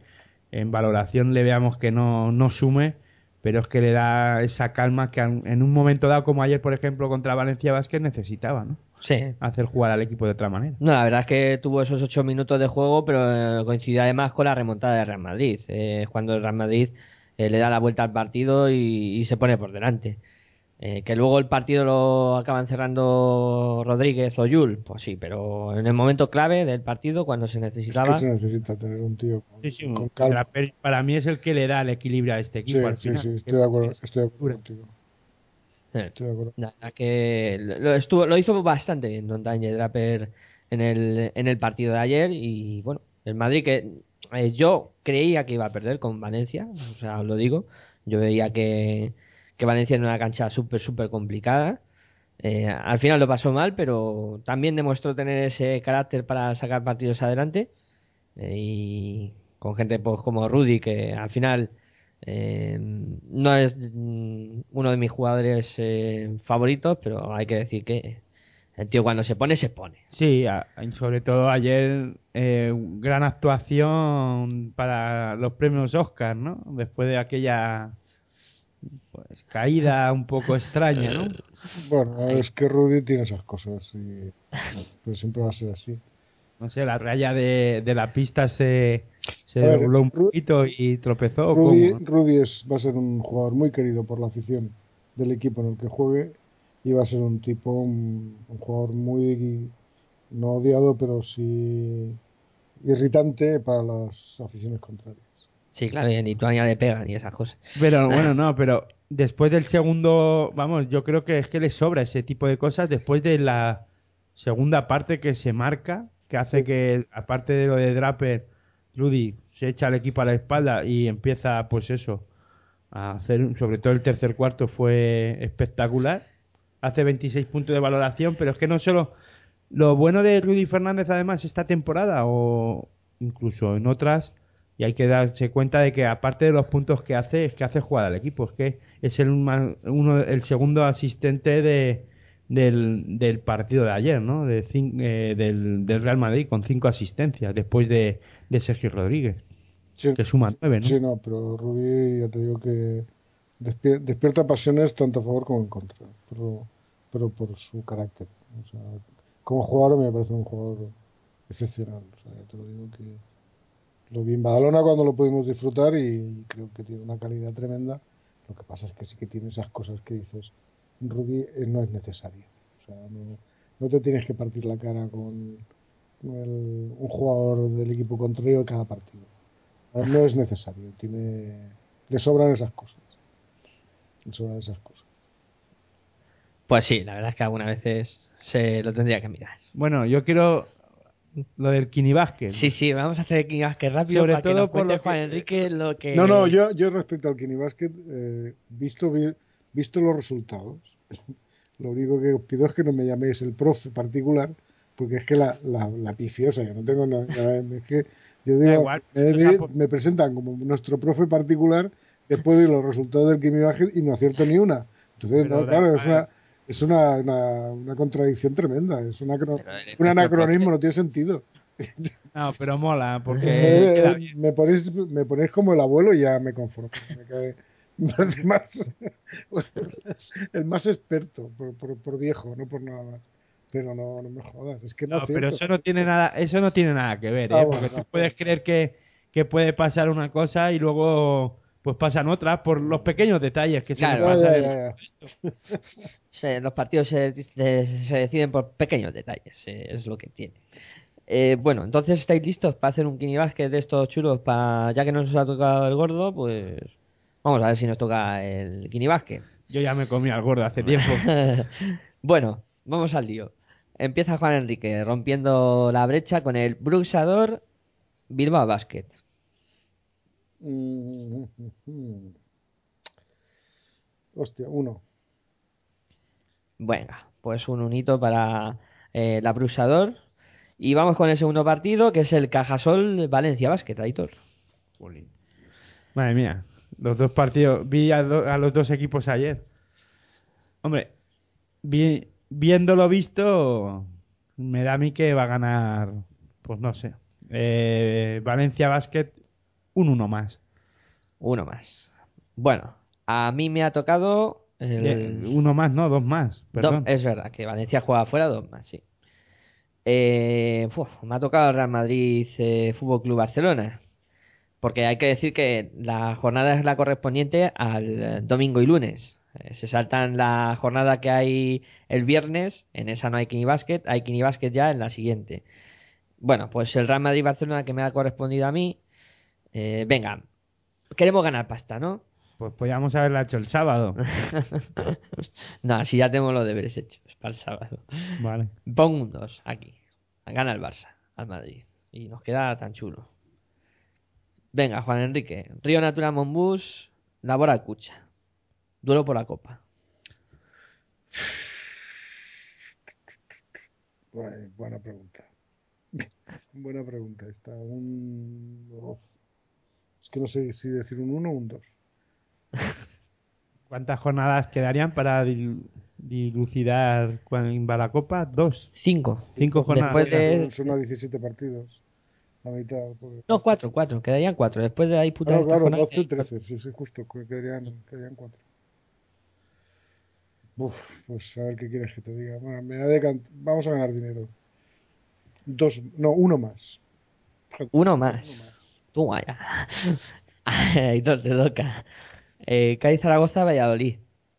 en valoración le veamos que no, no sume, pero es que le da esa calma que en un momento dado, como ayer, por ejemplo, contra Valencia Vázquez, necesitaba, ¿no? Sí. Hacer jugar al equipo de otra manera. No, la verdad es que tuvo esos ocho minutos de juego, pero eh, coincidió además con la remontada de Real Madrid. Eh, Es cuando el Real Madrid eh, le da la vuelta al partido y, y se pone por delante. Eh, que luego el partido lo acaban cerrando Rodríguez o Yul, pues sí, pero en el momento clave del partido, cuando se Es necesitaba. que se necesita tener un tío con, Sí, sí, con calma. Para mí es el que le da el equilibrio a este equipo Sí, al sí, final. sí, estoy de acuerdo, estoy de acuerdo contigo. Estoy de acuerdo. La verdad que lo, estuvo, lo hizo bastante bien Don Daniel Draper en el, en el partido de ayer y bueno, el Madrid que eh, yo creía que iba a perder con Valencia, o sea, os lo digo, yo veía que, que Valencia era una cancha súper, súper complicada. Eh, al final lo pasó mal, pero también demostró tener ese carácter para sacar partidos adelante. Eh, y con gente pues, como Rudy, que al final eh, no es mm, uno de mis jugadores eh, favoritos, pero hay que decir que el tío cuando se pone, se pone. Sí, a- sobre todo ayer, eh, gran actuación para los premios Oscar, ¿no? Después de aquella pues, caída un poco extraña, ¿no? Bueno, es que Rudy tiene esas cosas, y, pero siempre va a ser así. No sé, la raya de, de la pista se, se ver, dobló un poquito y tropezó. ¿o Rudy, cómo? Rudy es, va a ser un jugador muy querido por la afición del equipo en el que juegue y va a ser un tipo, un, un jugador muy, no odiado, pero sí irritante para las aficiones contrarias. Sí, claro, y en Lituania le pegan y esas cosas. Pero bueno, no, pero después del segundo, vamos, yo creo que es que le sobra ese tipo de cosas después de la segunda parte que se marca, que hace que, aparte de lo de Draper, Rudy se echa al equipo a la espalda y empieza, pues eso, a hacer, sobre todo el tercer cuarto fue espectacular. Hace 26 puntos de valoración, pero es que no solo lo bueno de Rudy Fernández además esta temporada o incluso en otras y hay que darse cuenta de que aparte de los puntos que hace es que hace jugar al equipo es que es el uno el segundo asistente de del, del partido de ayer no de eh, del, del Real Madrid con cinco asistencias después de, de Sergio Rodríguez Sí. que suma nueve ¿no? Sí, no, pero Rudy, ya te digo que despier- despierta pasiones tanto a favor como en contra, pero, pero por su carácter. O sea, como jugador me parece un jugador excepcional. O sea, ya te lo digo que lo vi en Badalona cuando lo pudimos disfrutar y creo que tiene una calidad tremenda. Lo que pasa es que sí que tiene esas cosas que dices, Rudy eh, no es necesario. O sea, no, no te tienes que partir la cara con el- un jugador del equipo contrario cada partido. No es necesario, tiene, le sobran esas cosas. Le sobran esas cosas. Pues sí, la verdad es que algunas veces se lo tendría que mirar. bueno yo quiero lo del Kini Basket Sí, sí, vamos a hacer que rápido Sobre para que todo nos por lo que- Juan Enrique lo que... No, no, yo, yo respecto al Kini Basket, eh, visto, vi- visto los resultados, lo único que os pido es que no me llaméis el profe particular, porque es que la, la, la sea, yo no tengo nada, es que yo digo, igual, me, o sea, me- por- me presentan como nuestro profe particular después de los resultados del Basket y no acierto ni una. Entonces, Pero no, claro, es una, es una, una, una contradicción tremenda, es una, un nuestro anacronismo, profe. no tiene sentido. no pero mola porque Eh, queda bien. me ponéis me ponéis como el abuelo y ya me conformo me cae parece más el más experto por, por, por viejo no por nada más pero no, no me jodas es que no, No, pero eso no tiene nada, eso no tiene nada que ver, Ah, ¿eh? bueno, porque no. tú puedes creer que, que puede pasar una cosa y luego pues pasan otras por los pequeños detalles que Claro, Ya, pasar. ya, ya, ya. Se- los partidos se, se- se deciden por pequeños detalles, eh, es lo que tiene. Eh, bueno, entonces estáis listos para hacer un Kini Basket de estos chulos, para ya que nos ha tocado el gordo, pues vamos a ver si nos toca el Kini Basket. Yo ya me comí al gordo hace tiempo. bueno, vamos al lío. Empieza Juan Enrique rompiendo la brecha con el Bruxador Bilbao Basket. Mm. hostia uno Venga, pues un unito para eh, la Bruxador. Y vamos con el segundo partido, que es el Cajasol Valencia Basket, Aitor. Madre mía, los dos partidos, vi a, do- a los dos equipos ayer. Hombre, vi- viéndolo visto, me da a mí que va a ganar, pues no sé, eh, Valencia Basket un uno más. Uno más. Bueno, a mí me ha tocado el... Eh, uno más, no, dos más, Do- perdón. es verdad que Valencia juega afuera dos más, sí. Eh, uf, me ha tocado el Real Madrid eh, Fútbol Club Barcelona. Porque hay que decir que la jornada es la correspondiente al domingo y lunes. Eh, se saltan la jornada que hay el viernes, en esa no hay Kini Basket, hay Kini Basket ya en la siguiente. Bueno, pues el Real Madrid Barcelona que me ha correspondido a mí. eh, venga, queremos ganar pasta, ¿no? Pues podíamos haberla hecho el sábado. no, si ya tenemos los deberes hechos para el sábado. Vale. Pongo un 2 aquí. Gana el Barça al Madrid. Y nos queda tan chulo. Venga, Juan Enrique. Río Natura Monbus, Labora Cucha. Duelo por la copa. Bueno, buena pregunta buena pregunta esta un oh. es que no sé si decir un uno o un dos ¿Cuántas jornadas quedarían para dil- dilucidar cuál va la copa? Dos. Cinco. Cinco jornadas. Después de- son, son a 17 partidos la mitad porque- No, cuatro, cuatro. Quedarían cuatro. Después de ahí puta Claro, esta claro, jornada- 12 13, sí, sí, justo, que quedarían, quedarían 4. Uf, pues a ver qué quieres que te diga. Bueno, me ha decant- Vamos a ganar dinero. dos, no, uno más. Uno más. Tú vaya. Te toca. Eh, Cádiz Zaragoza, Valladolid.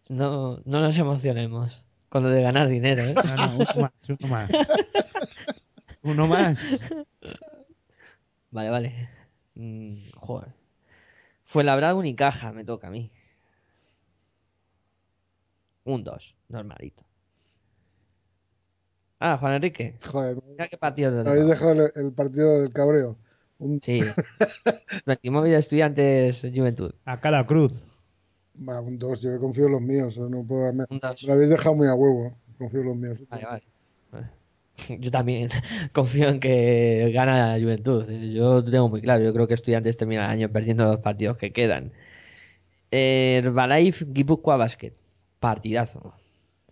No, no nos emocionemos con lo de ganar dinero, ¿eh? No, no, uno más, uno más. Uno más. Vale, vale. Mm, joder. Fue labrado Unicaja, me toca a mí. Un 2, normalito. Ah, Juan Enrique. Joder, Mira qué partido te habéis dejado el, el partido del cabreo. Un, Sí. Móvil de Estudiantes Juventud. Acá la cruz. Va, un 2, yo confío en los míos. No puedo, me, Un dos. me lo habéis dejado muy a huevo. Confío en los míos. Vale, vale. Vale. Yo también confío en que gana Juventud. Yo lo tengo muy claro. Yo creo que Estudiantes termina el año perdiendo los partidos que quedan. Herbalife Guipúzcoa Basket. Partidazo.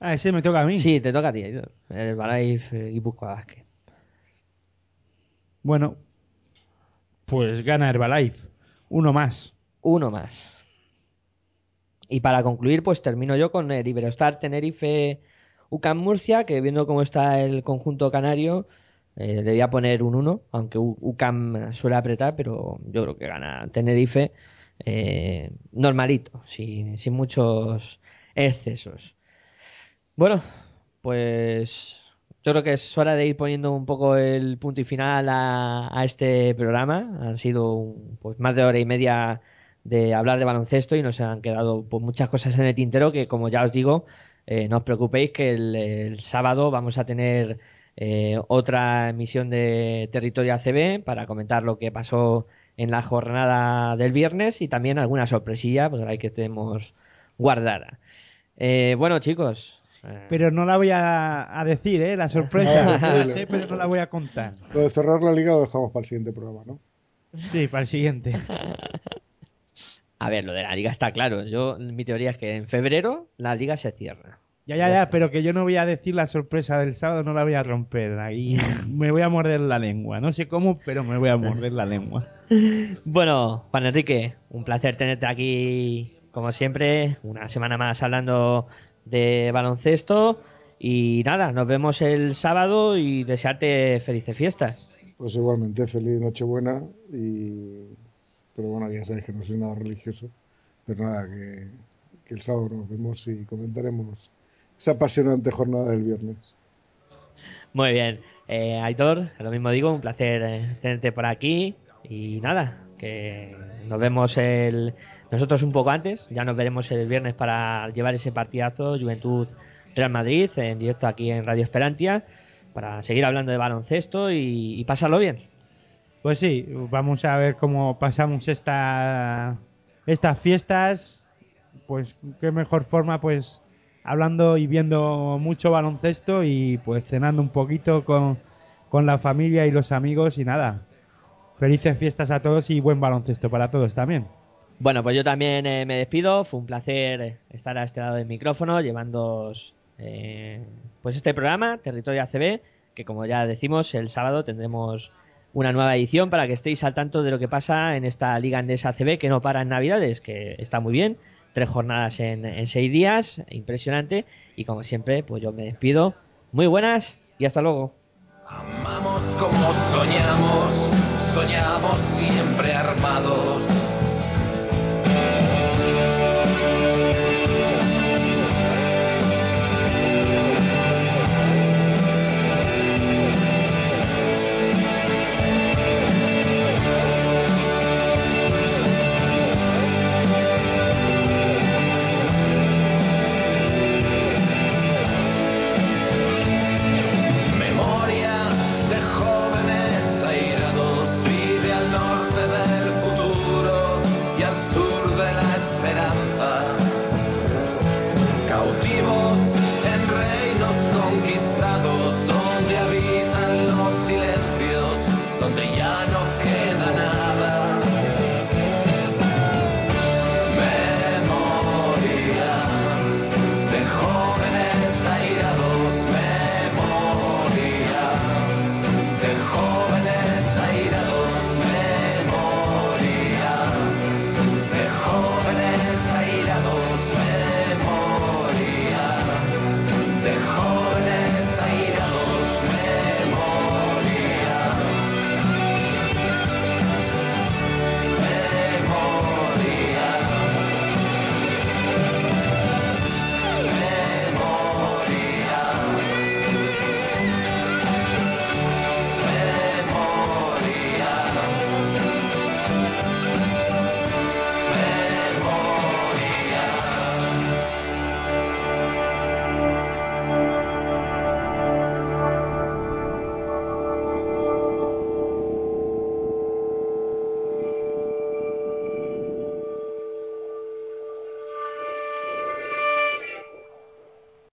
Ah, ese me toca a mí. Sí, te toca a ti. Herbalife eh, Guipúzcoa Basket. Bueno, pues gana Herbalife. Uno más. Uno más. Y para concluir, pues termino yo con el Iberostar Tenerife UCAM Murcia, que viendo cómo está el conjunto canario, eh, poner un 1, aunque UCAM suele apretar, pero yo creo que gana Tenerife eh, normalito, sin, muchos excesos. Bueno, pues yo creo que es hora de ir poniendo un poco el punto y final a, a este programa. Han sido pues más de hora y media de hablar de baloncesto y nos han quedado pues, muchas cosas en el tintero que, como ya os digo, eh, no os preocupéis que el, el sábado vamos a tener eh, otra emisión de Territorio ACB para comentar lo que pasó en la jornada del viernes y también alguna sorpresilla pues, ahí que tenemos guardada. Eh, bueno, chicos. Pero no la voy a, a decir, ¿eh? La sorpresa. La sé, pero no la voy a contar. Lo de cerrar la liga lo dejamos para el siguiente programa, ¿no? Sí, para el siguiente. A ver, lo de la liga está claro. Yo, mi teoría es que en febrero la liga se cierra. Ya, ya, ya, pero que yo no voy a decir la sorpresa del sábado, no la voy a romper. Ahí me voy a morder la lengua. No sé cómo, pero me voy a morder la lengua. Bueno, Juan Enrique, un placer tenerte aquí, como siempre, una semana más hablando de baloncesto. Y nada, nos vemos el sábado y desearte felices fiestas. Pues igualmente, feliz Nochebuena y... Pero bueno, ya sabéis que no soy nada religioso. Pero nada, que, el sábado nos vemos y comentaremos esa apasionante jornada del viernes. Muy bien, eh, Aitor, lo mismo digo, un placer eh, tenerte por aquí. Y nada, que nos vemos el nosotros un poco antes, ya nos veremos el viernes para llevar ese partidazo Juventud Real Madrid en directo aquí en Radio Esperantia para seguir hablando de baloncesto y, y pasarlo bien. Pues sí, vamos a ver cómo pasamos esta, estas fiestas. Pues qué mejor forma, pues hablando y viendo mucho baloncesto y pues cenando un poquito con, con la familia y los amigos y nada. Felices fiestas a todos y buen baloncesto para todos también. Bueno, pues yo también eh, me despido. Fue un placer estar a este lado del micrófono llevando pues este programa, Territorio ACB, que como ya decimos, el sábado tendremos una nueva edición para que estéis al tanto de lo que pasa en esta Liga Andesa ACB que no para en Navidades, que está muy bien. Tres jornadas en, en seis días, impresionante. Y como siempre, pues yo me despido. Muy buenas y hasta luego. Amamos como soñamos, soñamos siempre armados.